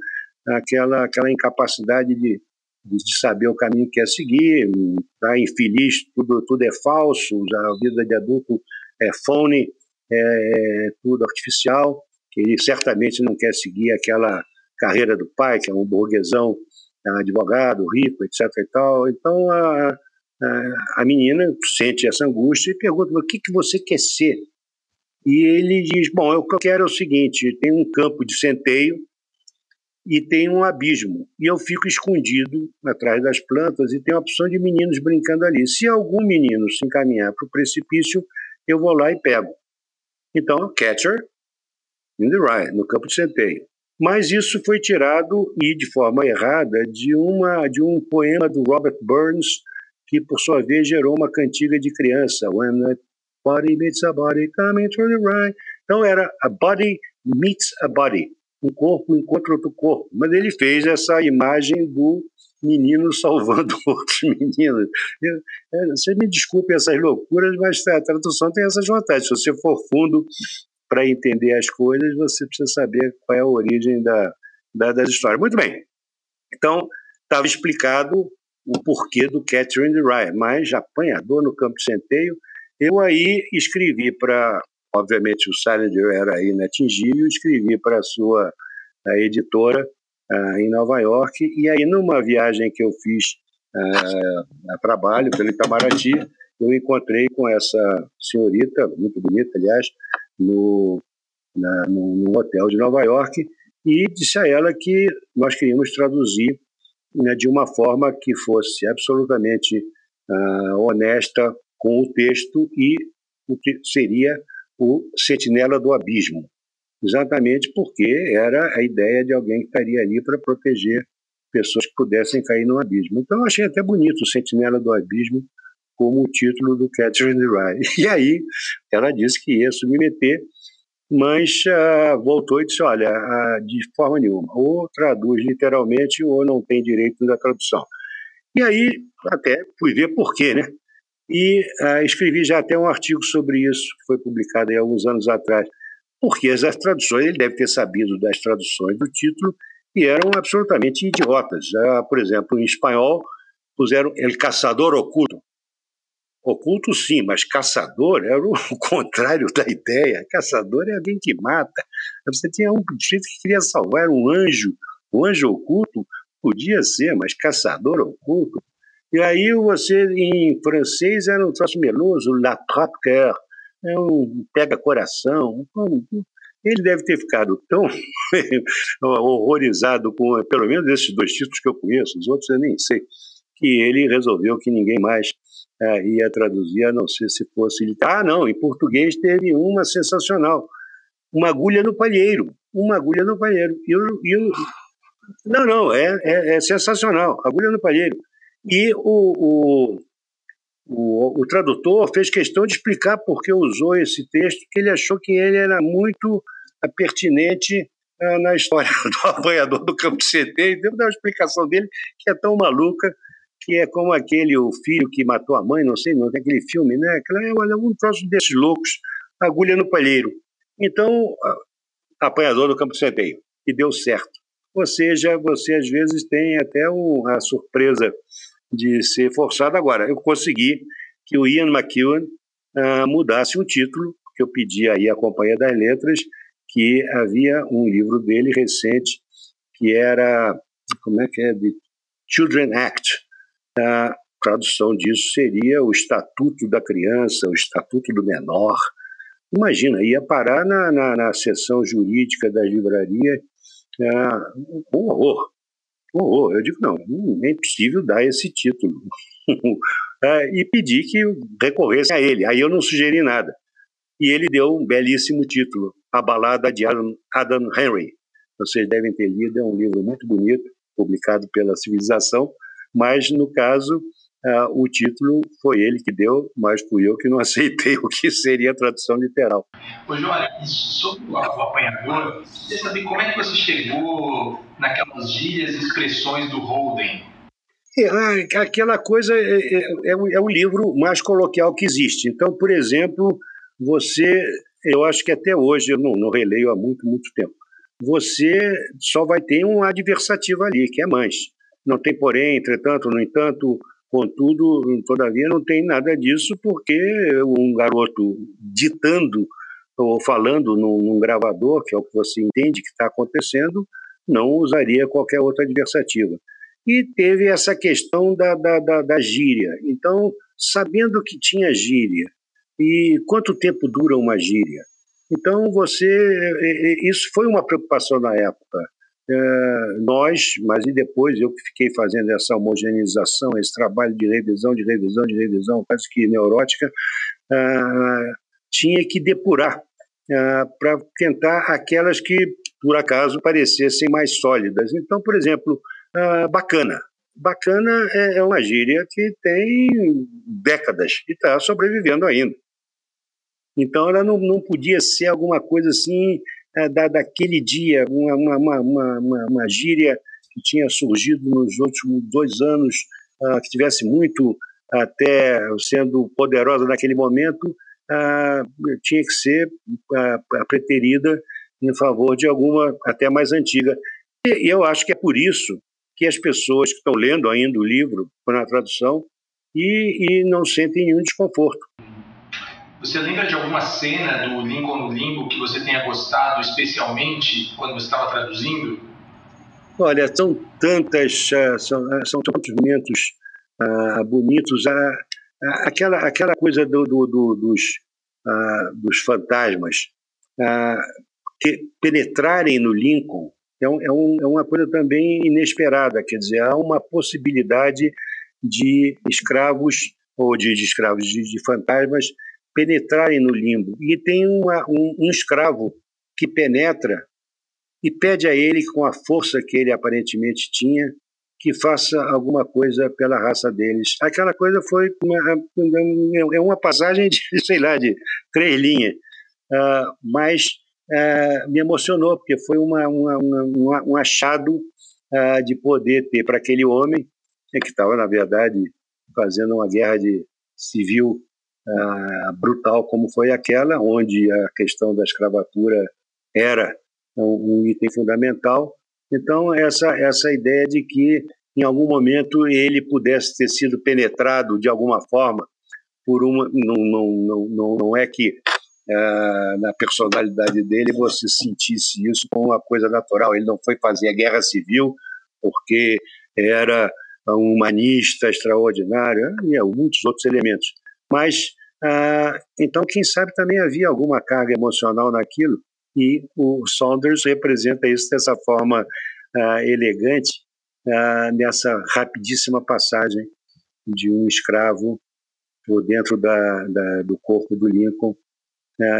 aquela, aquela incapacidade de, de saber o caminho que quer seguir, está infeliz, tudo, tudo é falso, a vida de adulto é phone, é, é tudo artificial, que certamente não quer seguir aquela carreira do pai, que é um burguesão, é advogado, rico, etc. E tal. Então a, a, a menina sente essa angústia e pergunta: o que, que você quer ser? E ele diz: Bom, eu quero é o seguinte: tem um campo de centeio e tem um abismo. E eu fico escondido atrás das plantas e tem a opção de meninos brincando ali. Se algum menino se encaminhar para o precipício, eu vou lá e pego. Então, catcher in the rye, no campo de centeio. Mas isso foi tirado e de forma errada de uma de um poema do Robert Burns que por sua vez gerou uma cantiga de criança. When a body meets a body coming through the rye. Então era a body meets a body um corpo encontra outro corpo. Mas ele fez essa imagem do menino salvando <laughs> outros meninos. É, você me desculpe essas loucuras, mas a tradução tem essas vantagens. Se você for fundo para entender as coisas, você precisa saber qual é a origem da, da das histórias. Muito bem. Então, estava explicado o porquê do Catherine Ryan, mas apanhador no campo de centeio. Eu aí escrevi para obviamente o Salinger era inatingível, escrevi para a sua editora em Nova York, e aí numa viagem que eu fiz a trabalho pelo Itamaraty, eu encontrei com essa senhorita, muito bonita, aliás, no, na, no, no, hotel de Nova York, e disse a ela que nós queríamos traduzir né, de uma forma que fosse absolutamente uh, honesta com o texto e o que seria o Sentinela do Abismo, exatamente porque era a ideia de alguém que estaria ali para proteger pessoas que pudessem cair no abismo. Então eu achei até bonito o Sentinela do Abismo como o título do Catherine Rye. <laughs> E aí ela disse que ia submeter, mas uh, voltou e disse, olha, uh, de forma nenhuma, ou traduz literalmente ou não tem direito da tradução. E aí até fui ver por quê, né? E uh, escrevi já até um artigo sobre isso, que foi publicado há alguns anos atrás, porque as traduções, ele deve ter sabido das traduções do título, e eram absolutamente idiotas. Por exemplo, em espanhol, puseram El Caçador Oculto. Oculto sim, mas caçador era o <laughs> contrário da ideia. Caçador é alguém que mata. Você tinha um sujeito que queria salvar um anjo. O anjo oculto podia ser, mas caçador oculto e aí você, em francês, era um troço meloso, la trappe-cœur, é um pega-coração. Ele deve ter ficado tão <laughs> horrorizado com, pelo menos, esses dois títulos que eu conheço, os outros eu nem sei, que ele resolveu que ninguém mais é, ia traduzir, a não ser se fosse... Ah, não, em português teve uma sensacional, uma agulha no palheiro, uma agulha no palheiro. E eu, eu, não, não, é, é, é sensacional, agulha no palheiro. E o, o, o, o, tradutor fez questão de explicar por que usou esse texto, que ele achou que ele era muito pertinente uh, na história <laughs> do apanhador do campo CT, e deu uma explicação dele que é tão maluca, que é como aquele o filho que matou a mãe, não sei, não tem aquele filme, né? Aquela é um troço desses loucos, agulha no palheiro. Então, apanhador do campo centeio, e deu certo. Ou seja, você às vezes tem até a surpresa de ser forçado. Agora, eu consegui que o Ian McEwan uh, mudasse um título, que eu pedi aí à Companhia das Letras, que havia um livro dele recente, que era, como é que é, The Children Act. A tradução disso seria o Estatuto da Criança, o Estatuto do Menor. Imagina, ia parar na, na, na seção jurídica da livraria, uh, um horror horror. Eu digo, não, é impossível dar esse título. <laughs> é, e pedi que recorresse a ele. Aí eu não sugeri nada. E ele deu um belíssimo título, A Balada de Adam Henry. Vocês devem ter lido, é um livro muito bonito, publicado pela Civilização, mas no caso Uh, o título foi ele que deu, mas fui eu que não <laughs> aceitei o que seria a tradução literal. Ô, Jória, sobre o apanhador, você saber como é que você chegou naquelas gírias e expressões do Holden? É, aquela coisa é, é, é, é, o livro mais coloquial que existe. Então, por exemplo, você, eu acho que até hoje, eu não, não releio há muito, muito tempo, você só vai ter um adversativo ali, que é mais. Não tem porém, entretanto, no entanto, Contudo, todavia, não tem nada disso, porque um garoto ditando ou falando num, num gravador, que é o que você entende que está acontecendo, não usaria qualquer outra adversativa. E teve essa questão da, da, da, da gíria. Então, sabendo que tinha gíria, e quanto tempo dura uma gíria? Então, você. Isso foi uma preocupação na época. É, nós, mas e depois eu que fiquei fazendo essa homogeneização, esse trabalho de revisão, de revisão, de revisão, quase que neurótica, uh, tinha que depurar uh, para tentar aquelas que, por acaso, parecessem mais sólidas. Então, por exemplo, uh, bacana. Bacana é, é uma gíria que tem décadas e está sobrevivendo ainda. Então, ela não, não podia ser alguma coisa assim é, da, daquele dia, uma, uma, uma, uma, uma gíria que tinha surgido nos últimos dois anos, uh, que tivesse muito até sendo poderosa naquele momento, uh, tinha que ser uh, preterida em favor de alguma até mais antiga. E, e eu acho que é por isso que as pessoas que estão lendo ainda o livro na tradução e, e não sentem nenhum desconforto. Você lembra de alguma cena do Lincoln no Limbo que você tenha gostado especialmente quando você estava traduzindo? Olha, são tantas, uh, são, uh, são tantos momentos uh, bonitos. aquela, aquela coisa do, do, do, dos, dos fantasmas que penetrarem no Lincoln é, um, é, um, é uma coisa também inesperada. Quer dizer, há uma possibilidade de escravos ou de, de escravos, de, de fantasmas penetrarem no limbo. E tem uma, um, um escravo que penetra e pede a ele, com a força que ele aparentemente tinha, que faça alguma coisa pela raça deles. Aquela coisa foi uma, é uma passagem de, <laughs> sei lá, de três linhas, uh, mas uh, me emocionou, porque foi uma, uma, uma um achado uh, de poder ter para aquele homem, né, que estava, na verdade, fazendo uma guerra de civil uh, brutal como foi aquela, onde a questão da escravatura era um, um item fundamental. Então, essa, essa ideia de que em algum momento ele pudesse ter sido penetrado de alguma forma por uma. Não, não, não, não, é que uh, na personalidade dele você sentisse isso como uma coisa natural. Ele não foi fazer a guerra civil porque era um humanista extraordinário e muitos outros elementos. Mas, ah, então, quem sabe também havia alguma carga emocional naquilo, e o Saunders representa isso dessa forma ah, elegante, ah, nessa rapidíssima passagem de um escravo por dentro da, da, do corpo do Lincoln.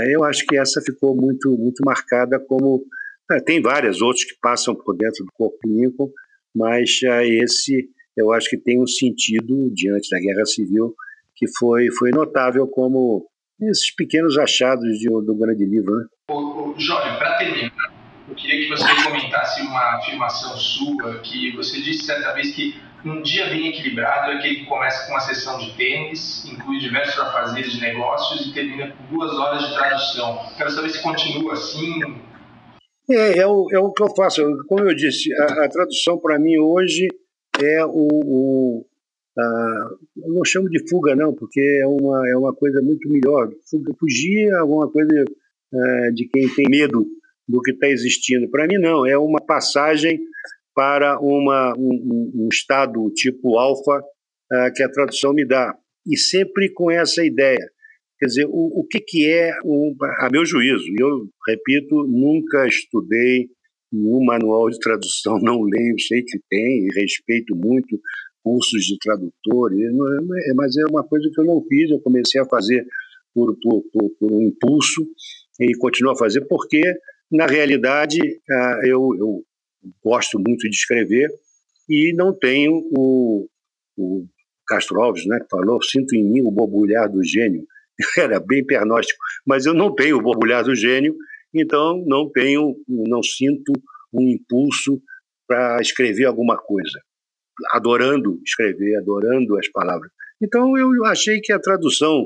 eu acho que essa ficou muito, muito marcada como. tem várias outras que passam por dentro do corpo do Lincoln, mas esse eu acho que tem um sentido diante da Guerra Civil que foi, foi notável como esses pequenos achados de, do grande livro. Né? Ô, ô, Jório, para terminar, eu queria que você comentasse uma afirmação sua, que você disse certa vez que um dia bem equilibrado é aquele que começa com uma sessão de tênis, inclui diversos afazeres de negócios e termina com duas horas de tradução. Quero saber se continua assim. É, é o, é o que eu faço. Como eu disse, a, a tradução para mim hoje é o, o eu não chamo de fuga não, porque é uma, é uma coisa muito melhor. Fugir é alguma coisa é, de quem tem medo do que está existindo. Para mim não, é uma passagem para uma, um, um estado tipo alfa uh, que a tradução me dá. E sempre com essa ideia. Quer dizer, o, o que, que é, um, a meu juízo, eu repito, nunca estudei um manual de tradução, <laughs> não leio, sei que tem, respeito muito cursos de tradutor, é, mas é uma coisa que eu não fiz, eu comecei a fazer por, por, por, por um impulso e continuo a fazer porque, na realidade, eu, eu gosto muito de escrever e não tenho o, o Castro Alves, né, que falou, sinto em mim o borbulhar do gênio. <laughs> Era bem pernóstico, mas eu não tenho o borbulhar do gênio, então não tenho, não sinto um impulso para escrever alguma coisa. Adorando escrever, adorando as palavras. Então eu achei que a tradução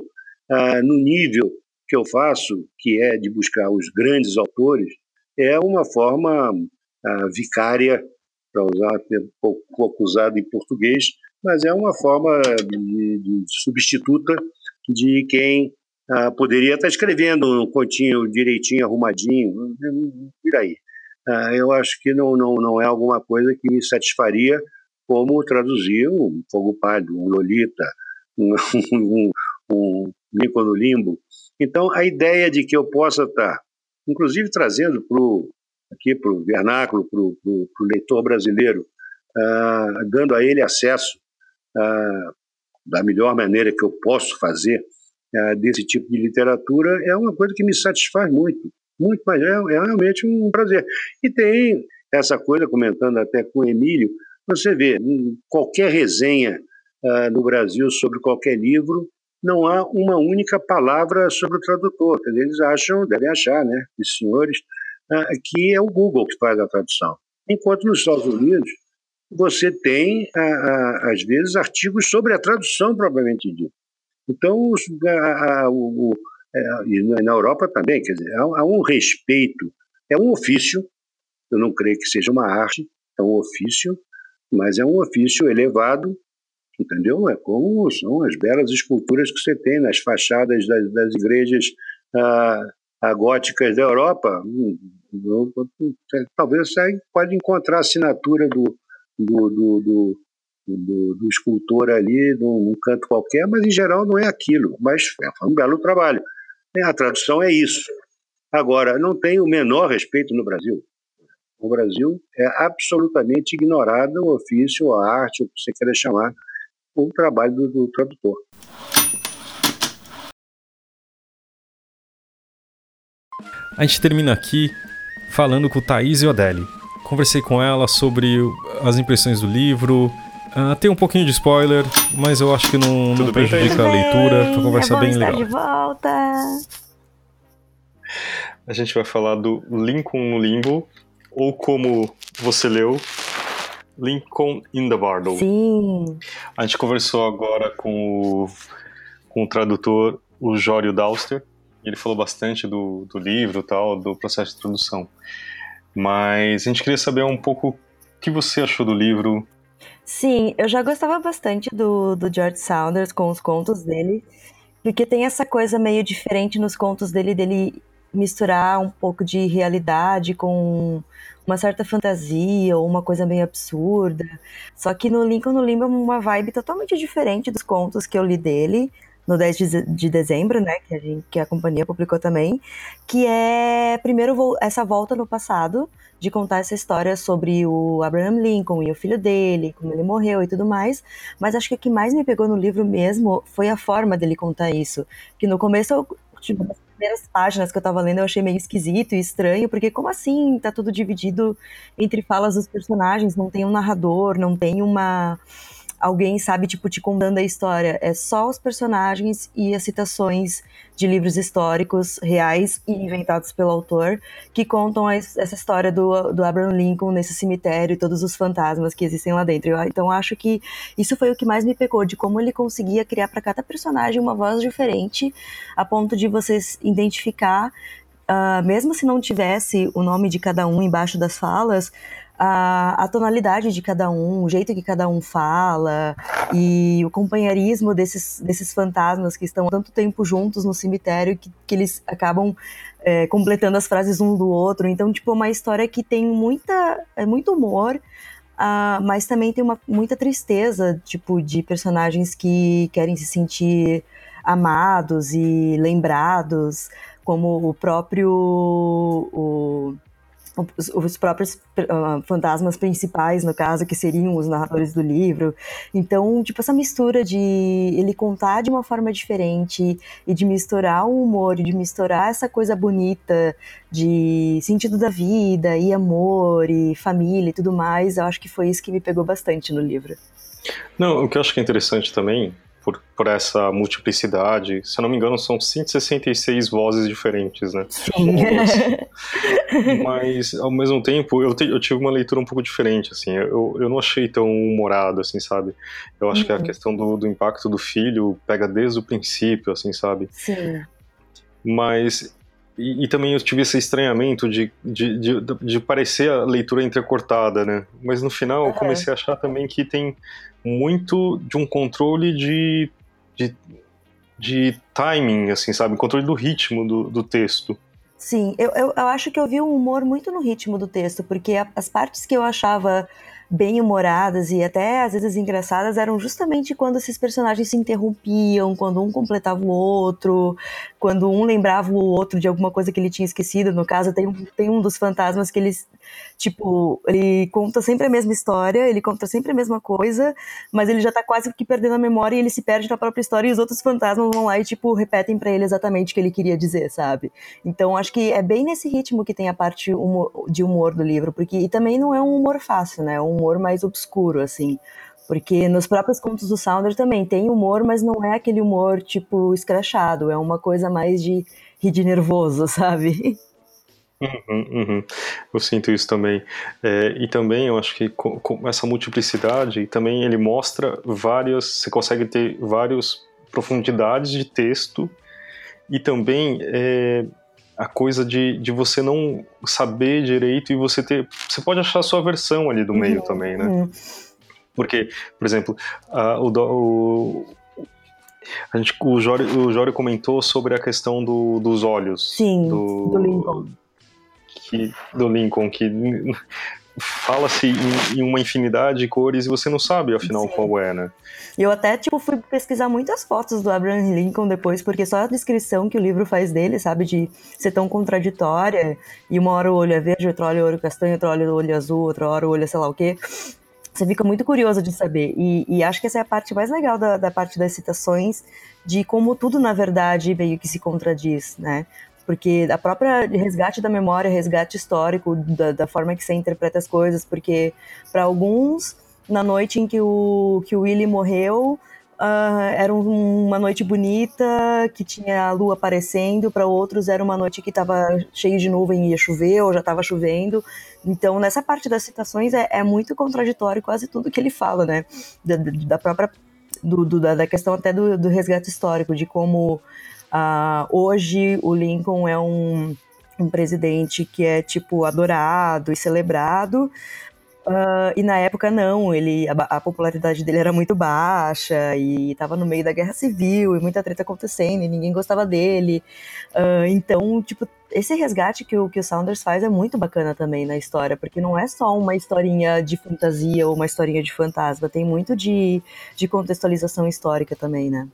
ah, no nível que eu faço, que é de buscar os grandes autores, é uma forma a vicária, para usar pouco, pouco usado em português, mas é uma forma de, de substituta de quem ah, poderia estar escrevendo um continho direitinho, arrumadinho, e daí. Ah, eu acho que não, não, não é alguma coisa que me satisfaria como traduzir um Fogo Pálido, um Lolita, um, <laughs> um, um no Limbo. Então, a ideia de que eu possa estar, inclusive trazendo para o aqui para o vernáculo, para o leitor brasileiro, ah, dando a ele acesso ah, da melhor maneira que eu posso fazer ah, desse tipo de literatura, é uma coisa que me satisfaz muito, muito, mas é, é realmente um prazer. E tem essa coisa, comentando até com o Emílio, você vê, qualquer resenha no Brasil sobre qualquer livro, não há uma única palavra sobre o tradutor. Eles acham, devem achar, né, os senhores, ah, que é o Google que faz a tradução. Enquanto nos Estados Unidos, você tem, ah, às vezes, artigos sobre a tradução propriamente dita. Então, o, é, e na Europa também, quer dizer, há um respeito, é um ofício, eu não creio que seja uma arte, é um ofício, mas é um ofício elevado, entendeu? É como são as belas esculturas que você tem nas fachadas das, das igrejas ah, góticas da Europa, hum, talvez você pode encontrar a assinatura do, do, do, do, do, do escultor ali num, canto qualquer, mas em geral não é aquilo. Mas é um belo trabalho. É, a tradução é isso. Agora, não tem o menor respeito no Brasil. No Brasil é absolutamente ignorado o ofício, a arte, o que você queira chamar, o trabalho do, do tradutor. A gente termina aqui falando com Thaís e Odeli. Conversei com ela sobre as impressões do livro. Uh, tem um pouquinho de spoiler, mas eu acho que não, não prejudica a leitura. Foi uma conversa é bem legal. de volta. A gente vai falar do Lincoln no Limbo, ou como você leu, Lincoln in the Bardo. Sim. A gente conversou agora com o, com o tradutor, o Jório Dauster, ele falou bastante do, do livro tal, do processo de tradução. Mas a gente queria saber um pouco o que você achou do livro. Sim, eu já gostava bastante do, do George Saunders com os contos dele, porque tem essa coisa meio diferente nos contos dele, dele misturar um pouco de realidade com uma certa fantasia ou uma coisa meio absurda. Só que no Lincoln no Limbo é uma vibe totalmente diferente dos contos que eu li dele no 10 de, de dezembro, né, que a, gente, que a companhia publicou também, que é primeiro essa volta no passado de contar essa história sobre o Abraham Lincoln e o filho dele, como ele morreu e tudo mais. Mas acho que o que mais me pegou no livro mesmo foi a forma dele contar isso. Que no começo, tipo, nas primeiras páginas que eu tava lendo, eu achei meio esquisito e estranho, porque como assim tá tudo dividido entre falas dos personagens? Não tem um narrador, não tem uma alguém, sabe, tipo, te contando a história. É só os personagens e as citações de livros históricos reais e inventados pelo autor que contam a, essa história do, do Abraham Lincoln nesse cemitério e todos os fantasmas que existem lá dentro. Eu, então acho que isso foi o que mais me pegou, de como ele conseguia criar para cada personagem uma voz diferente, a ponto de vocês identificar, uh, mesmo se não tivesse o nome de cada um embaixo das falas, a, a, tonalidade de cada um, o jeito que cada um fala e o companheirismo desses, desses fantasmas que estão tanto tempo juntos no cemitério que, que eles acabam é, completando as frases um do outro. Então, tipo, é uma história que tem muita, é muito humor, uh, mas também tem uma, muita tristeza, tipo, de personagens que querem se sentir amados e lembrados, como o próprio... O, os, os próprios uh, fantasmas principais, no caso, que seriam os narradores do livro. Então, tipo, essa mistura de ele contar de uma forma diferente e de misturar o humor, e de misturar essa coisa bonita de sentido da vida e amor e família e tudo mais, eu acho que foi isso que me pegou bastante no livro. Não, o que eu acho que é interessante também por, por essa multiplicidade. Se eu não me engano, são 166 vozes diferentes, né? Sim. <laughs> Mas, ao mesmo tempo, eu, te, eu, tive uma leitura um pouco diferente, assim. Eu, eu não achei tão humorado, assim, sabe? Eu acho uhum. que a questão do, do impacto do filho pega desde o princípio, assim, sabe? Sim. Mas e, e, também eu tive esse estranhamento de, de, de, de, parecer a leitura entrecortada, né? Mas no final eu comecei a achar também que tem muito de um controle de, de, de timing, assim, sabe? Controle do ritmo do, do texto. Sim, eu, eu, eu, acho que eu vi um humor muito no ritmo do texto, porque as partes que eu achava bem humoradas e até às vezes engraçadas eram justamente quando esses personagens se interrompiam, quando um completava o outro, quando um lembrava o outro de alguma coisa que ele tinha esquecido. No caso, tem um, tem um dos fantasmas que eles, tipo, ele conta sempre a mesma história, ele conta sempre a mesma coisa, mas ele já tá quase que perdendo a memória e ele se perde na própria história e os outros fantasmas vão lá e, tipo, repetem para ele exatamente o que ele queria dizer, sabe? Então, acho que é bem nesse ritmo que tem a parte humor, de humor do livro, porque e também não é um humor fácil, né? Um humor mais obscuro, assim. Porque nos próprios contos do Sounder também tem humor, mas não é aquele humor, tipo, escrachado. É uma coisa mais de rir de nervoso, <laughs> sabe? Uhum, uhum. Eu sinto isso também. É, e também eu acho que com, com, essa multiplicidade, também ele mostra várias. Você consegue ter várias profundidades de texto e também é, a coisa de, de você não saber direito e você ter. Você pode achar a sua versão ali do meio uhum, também, né? Uhum. Porque, por exemplo, a, o, o, a gente, o, Jório, o Jório comentou sobre a questão do, dos olhos. Sim, do, do Lincoln. Que, do Lincoln, que fala-se em, em, uma infinidade de cores e você não sabe afinal Sim. qual é, né? Eu até tipo fui pesquisar muitas fotos do Abraham Lincoln depois, porque só a descrição que o livro faz dele, sabe, de ser tão contraditória e uma hora o olho é verde, outra hora o olho castanho, outra hora o olho azul, outra hora o olho é sei lá o quê. Você fica muito curioso de saber. E, e acho que essa é a parte mais legal da, da parte das citações, de como tudo, na verdade, meio que se contradiz, né? Porque a própria resgate da memória, resgate histórico da, da forma que você interpreta as coisas, porque para alguns na noite em que o que o Willy morreu uh, era uma noite bonita que tinha a lua aparecendo, para outros era uma noite que estava cheia de nuvem e ia chover ou já estava chovendo. Então nessa parte das citações é, é, muito contraditório quase tudo que ele fala, né, da, da própria do, do, da questão até do, do resgate histórico de como Uh, hoje o Lincoln é um, um presidente que é tipo adorado e celebrado, Uh, e na época não, ele a, a, popularidade dele era muito baixa e estava no meio da guerra civil e muita treta acontecendo e ninguém gostava dele. Uh, então, tipo, esse resgate que o, que o Saunders faz é muito bacana também na história, porque não é só uma historinha de fantasia ou uma historinha de fantasma, tem muito de, de contextualização histórica também, né?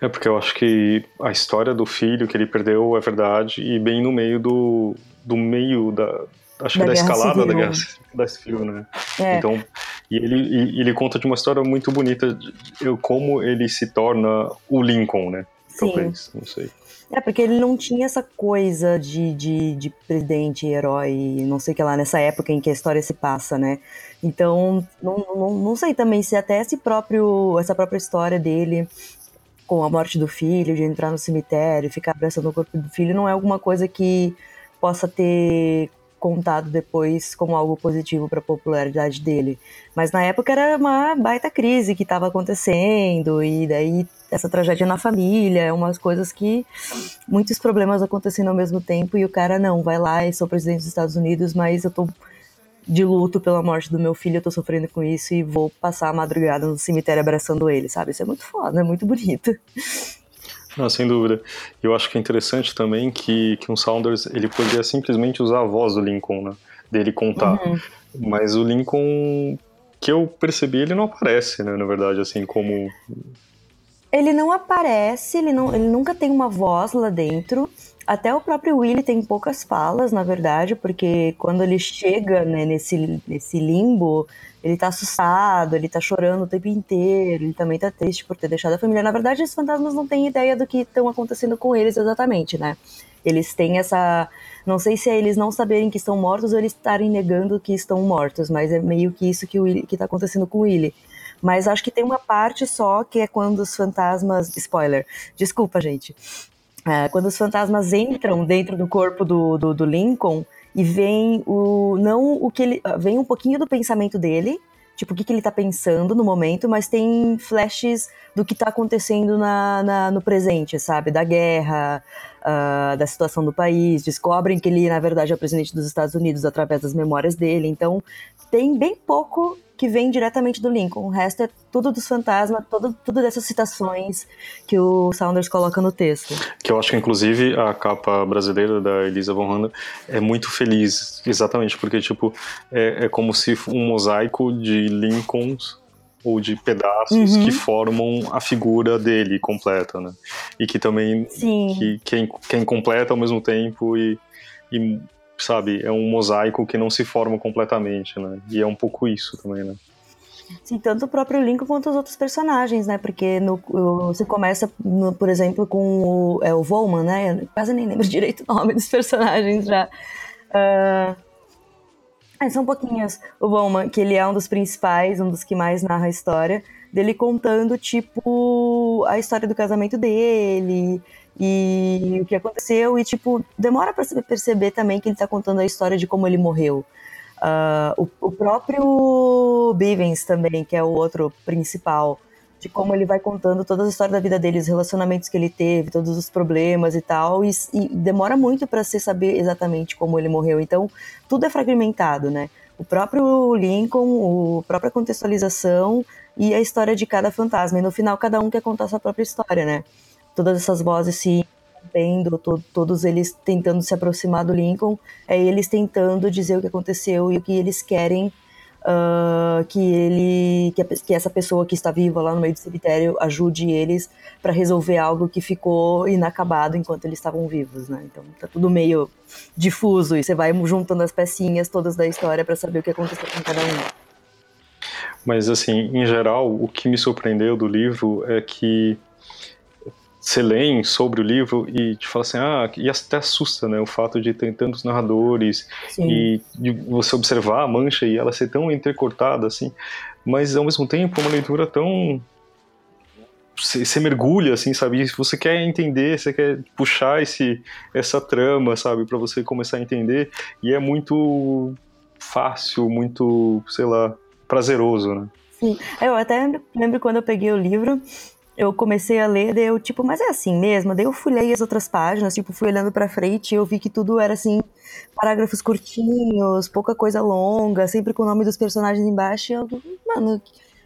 É porque eu acho que a história do filho que ele perdeu é verdade e bem no meio do, do meio da acho da que da escalada civil. da guerra da civil, né? É. Então, e ele, e, ele conta de uma história muito bonita de, de, como ele se torna o Lincoln, né? Sim. Talvez, não sei. É, porque ele não tinha essa coisa de, de, de presidente, herói, não sei o que lá, nessa época em que a história se passa, né? Então, não, não, não sei também se até esse próprio, essa própria história dele com a morte do filho, de entrar no cemitério, ficar abraçando o corpo do filho, não é alguma coisa que possa ter contado depois como algo positivo para a popularidade dele. Mas na época era uma baita crise que estava acontecendo e daí essa tragédia na família, umas coisas que muitos problemas acontecendo ao mesmo tempo e o cara não, vai lá e sou presidente dos Estados Unidos, mas eu tô de luto pela morte do meu filho, eu tô sofrendo com isso e vou passar a madrugada no cemitério abraçando ele, sabe? Isso é muito foda, é muito bonito. Não, sem dúvida. Eu acho que é interessante também que, que um Saunders ele poderia simplesmente usar a voz do Lincoln, né? Dele contar. Uhum. Mas o Lincoln, que eu percebi, ele não aparece, né? Na verdade, assim, como. Ele não aparece, ele, não, ele nunca tem uma voz lá dentro. Até o próprio Willie tem poucas falas, na verdade, porque quando ele chega né, nesse, nesse limbo, ele tá assustado, ele tá chorando o tempo inteiro, ele também tá triste por ter deixado a família. Na verdade, os fantasmas não têm ideia do que estão acontecendo com eles exatamente, né? Eles têm essa. Não sei se é eles não saberem que estão mortos ou eles estarem negando que estão mortos, mas é meio que isso que, o Willy, que tá acontecendo com o Willie. Mas acho que tem uma parte só que é quando os fantasmas. Spoiler. Desculpa, gente. É, quando os fantasmas entram dentro do corpo do, do, do Lincoln e vem o. Não o que ele. Vem um pouquinho do pensamento dele, tipo, o que, que ele tá pensando no momento, mas tem flashes do que tá acontecendo na, na no presente, sabe? Da guerra, uh, da situação do país, descobrem que ele, na verdade, é o presidente dos Estados Unidos através das memórias dele. Então, tem bem pouco que vem diretamente do Lincoln. O resto é tudo dos fantasmas, tudo, tudo dessas citações que o Saunders coloca no texto. Que eu acho que, inclusive, a capa brasileira da Elisa Von Handa é muito feliz, exatamente, porque, tipo, é, é como se um mosaico de Lincolns ou de pedaços uhum. que formam a figura dele completa, né? E que também Sim. que, que, é, que é incompleta ao mesmo tempo e, e sabe, é um mosaico que não se forma completamente, né? E é um pouco isso também, né? Sim, tanto o próprio Lincoln quanto os outros personagens, né? Porque no, você começa, no, por exemplo, com o, é, o Volman, né? Eu quase nem lembro <laughs> direito o nome dos personagens já. Uh, é, são pouquinhos. O Volman, que ele é um dos principais, um dos que mais narra a história, dele contando, tipo, a história do casamento dele, e o que aconteceu, e tipo, demora para perceber também que ele tá contando a história de como ele morreu. Uh, o, o, próprio Bivens também, que é o outro principal, de como ele vai contando toda a história da vida dele, os relacionamentos que ele teve, todos os problemas e tal, e, e demora muito para você saber exatamente como ele morreu. Então, tudo é fragmentado, né? O próprio Lincoln, a própria contextualização e a história de cada fantasma. E no final, cada um quer contar a sua própria história, né? Todas essas vozes se rompendo, to todos eles tentando se aproximar do Lincoln, é eles tentando dizer o que aconteceu e o que eles querem uh, que ele, que, a, que, essa pessoa que está viva lá no meio do cemitério ajude eles para resolver algo que ficou inacabado enquanto eles estavam vivos, né? Então tá tudo meio difuso e você vai juntando as pecinhas todas da história para saber o que aconteceu com cada um. Mas assim, em geral, o que me surpreendeu do livro é que você lê sobre o livro e te fala assim, ah, e até assusta, né, o fato de ter tantos narradores Sim. e de você observar a mancha e ela ser tão intercortada assim, mas ao mesmo tempo é uma leitura tão você mergulha assim, sabe? Se você quer entender, você quer puxar esse essa trama, sabe, para você começar a entender e é muito fácil, muito, sei lá, prazeroso, né? Sim, eu até lembro quando eu peguei o livro, eu comecei a ler, daí eu, tipo, mas é assim mesmo? Daí eu fui ler as outras páginas, tipo, fui olhando pra frente e eu vi que tudo era, assim, parágrafos curtinhos, pouca coisa longa, sempre com o nome dos personagens embaixo, e eu, mano, o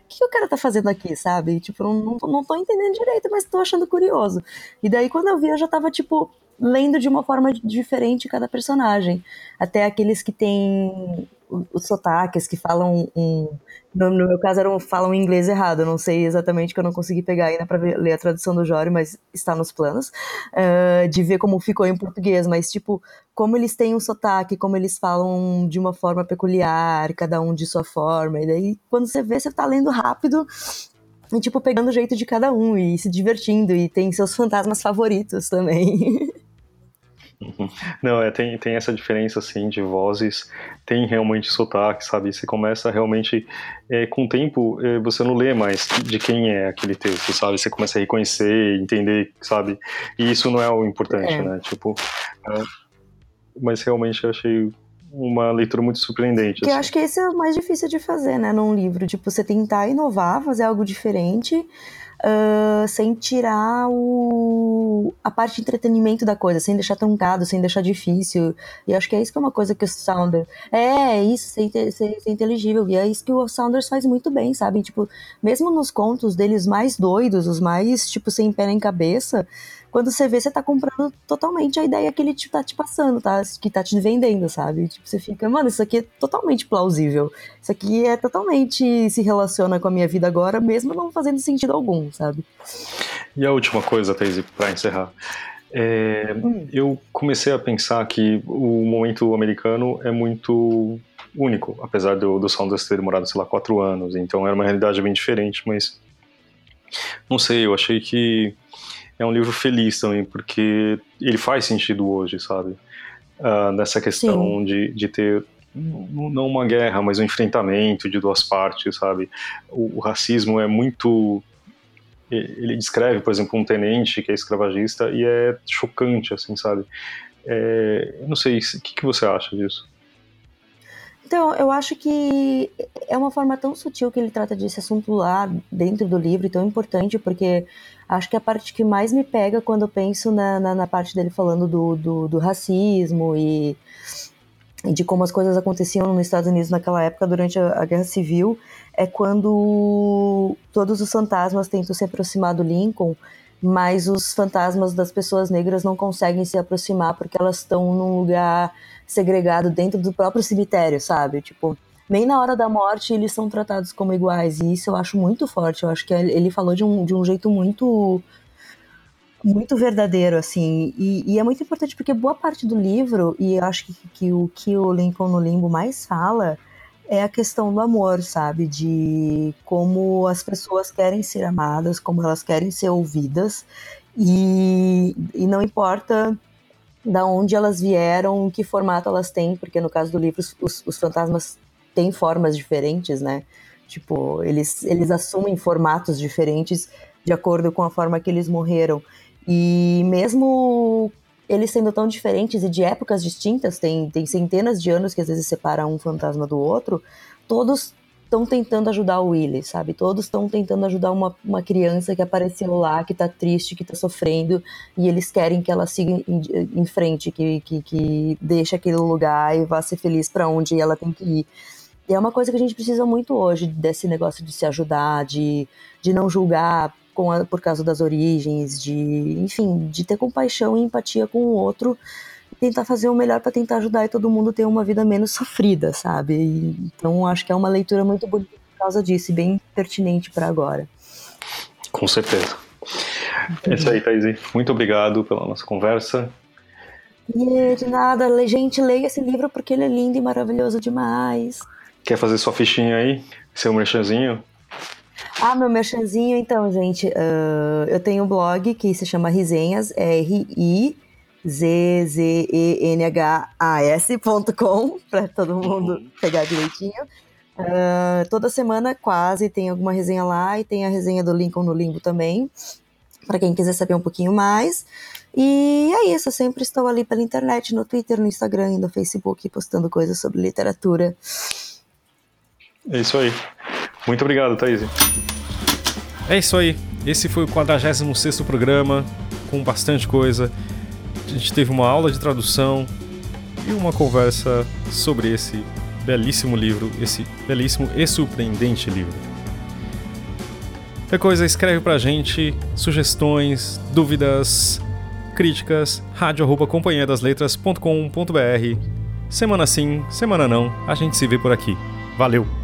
que, que o cara tá fazendo aqui, sabe? Tipo, não, não, não tô entendendo direito, mas tô achando curioso. E daí, quando eu vi, eu já tava, tipo, lendo de uma forma diferente cada personagem. Até aqueles que têm os sotaques, que falam um. No, no meu caso, eram, falam inglês errado. Eu não sei exatamente que eu não consegui pegar ainda para ler a tradução do Jório, mas está nos planos. Uh, de ver como ficou em português. Mas, tipo, como eles têm um sotaque, como eles falam de uma forma peculiar, cada um de sua forma. E daí, quando você vê, você tá lendo rápido e, tipo, pegando o jeito de cada um e se divertindo, e tem seus fantasmas favoritos também. <laughs> <laughs> Não, é, tem, tem essa diferença, assim, de vozes, tem realmente sotaque, sabe? Você começa realmente, é, com o tempo, é, você não lê mais de quem é aquele texto, sabe? Você começa a reconhecer, entender, sabe? E isso não é o importante, é. né? Tipo, é, mas realmente eu achei uma leitura muito surpreendente. Que assim. eu acho que esse é o mais difícil de fazer, né, num livro. Tipo, você tentar inovar, fazer algo diferente, uh, sem tirar o, a parte de entretenimento da coisa, sem deixar truncado, sem deixar difícil. E acho que é isso que é uma coisa que o Saunders. É, é isso, ser, ser, ser inteligível. E é isso que o Saunders faz muito bem, sabe? Tipo, mesmo nos contos deles mais doidos, os mais, tipo, sem pé nem cabeça quando você vê, você tá comprando totalmente a ideia que ele te, tá te passando, tá? Que tá te vendendo, sabe? Tipo, você fica, mano, isso aqui é totalmente plausível. Isso aqui é totalmente se relaciona com a minha vida agora, mesmo não fazendo sentido algum, sabe? E a última coisa, Thaís, pra encerrar. É, hum. Eu comecei a pensar que o momento americano é muito único, apesar do, do Saunders ter demorado, sei lá, quatro anos, então era uma realidade bem diferente, mas não sei, eu achei que é um livro feliz também, porque ele faz sentido hoje, sabe? Uh, nessa questão de, de ter não uma guerra, mas um enfrentamento de duas partes, sabe? O, o, racismo é muito. Ele descreve, por exemplo, um tenente que é escravagista e é chocante, assim, sabe? É, eu não sei, o que, que você acha disso? Então, eu acho que é uma forma tão sutil que ele trata desse assunto lá dentro do livro, tão importante, porque acho que a parte que mais me pega quando eu penso na, na, na parte dele falando do, do, do racismo e, e, de como as coisas aconteciam nos Estados Unidos naquela época, durante a, a Guerra Civil, é quando todos os fantasmas tentam se aproximar do Lincoln mas os fantasmas das pessoas negras não conseguem se aproximar porque elas estão num lugar segregado dentro do próprio cemitério, sabe? Tipo, nem na hora da morte eles são tratados como iguais, e isso eu acho muito forte. Eu acho que ele falou de um, de um jeito muito muito verdadeiro, assim, e, e, é muito importante porque boa parte do livro, e eu acho que, que o que o Lincoln no Limbo mais fala, é a questão do amor, sabe? De como as pessoas querem ser amadas, como elas querem ser ouvidas, e, e não importa da onde elas vieram, que formato elas têm, porque no caso do livro os, os fantasmas têm formas diferentes, né? Tipo, eles, eles assumem formatos diferentes de acordo com a forma que eles morreram. E mesmo eles sendo tão diferentes e de épocas distintas, tem, tem centenas de anos que às vezes separam um fantasma do outro, todos estão tentando ajudar o Willie, sabe? Todos estão tentando ajudar uma, uma criança que apareceu lá, que tá triste, que tá sofrendo, e eles querem que ela siga em, em frente, que, que, que deixe aquele lugar e vá ser feliz para onde ela tem que ir. E é uma coisa que a gente precisa muito hoje, desse negócio de se ajudar, de, de não julgar a, por causa das origens, de, enfim, de ter compaixão e empatia com o outro e tentar fazer o melhor para tentar ajudar e todo mundo ter uma vida menos sofrida, sabe? E, então acho que é uma leitura muito bonita por causa disso e bem pertinente para agora. Com certeza. É isso aí, Thaís. Muito obrigado pela nossa conversa. E de nada, gente, leia esse livro porque ele é lindo e maravilhoso demais. Quer fazer sua fichinha aí? Seu merchanzinho? Ah, meu merchanzinho, então, gente, uh, eu tenho um blog que se chama Risenhas, R-I z-z-e-n-h-a-s.com, <laughs> para todo mundo pegar direitinho. Uh, toda semana, quase, tem alguma resenha lá e tem a resenha do Lincoln no Limbo também, para quem quiser saber um pouquinho mais. E é isso, eu sempre estou ali pela internet, no Twitter, no Instagram e no Facebook, postando coisas sobre literatura. É isso aí. Muito obrigado, Thaís. É isso aí. Esse foi o 46 programa, com bastante coisa. A gente teve uma aula de tradução e uma conversa sobre esse belíssimo livro, esse belíssimo e surpreendente livro. Qualquer coisa, escreve pra gente sugestões, dúvidas, críticas, rádio.companhiadasletras.com.br. Semana sim, semana não, a gente se vê por aqui. Valeu!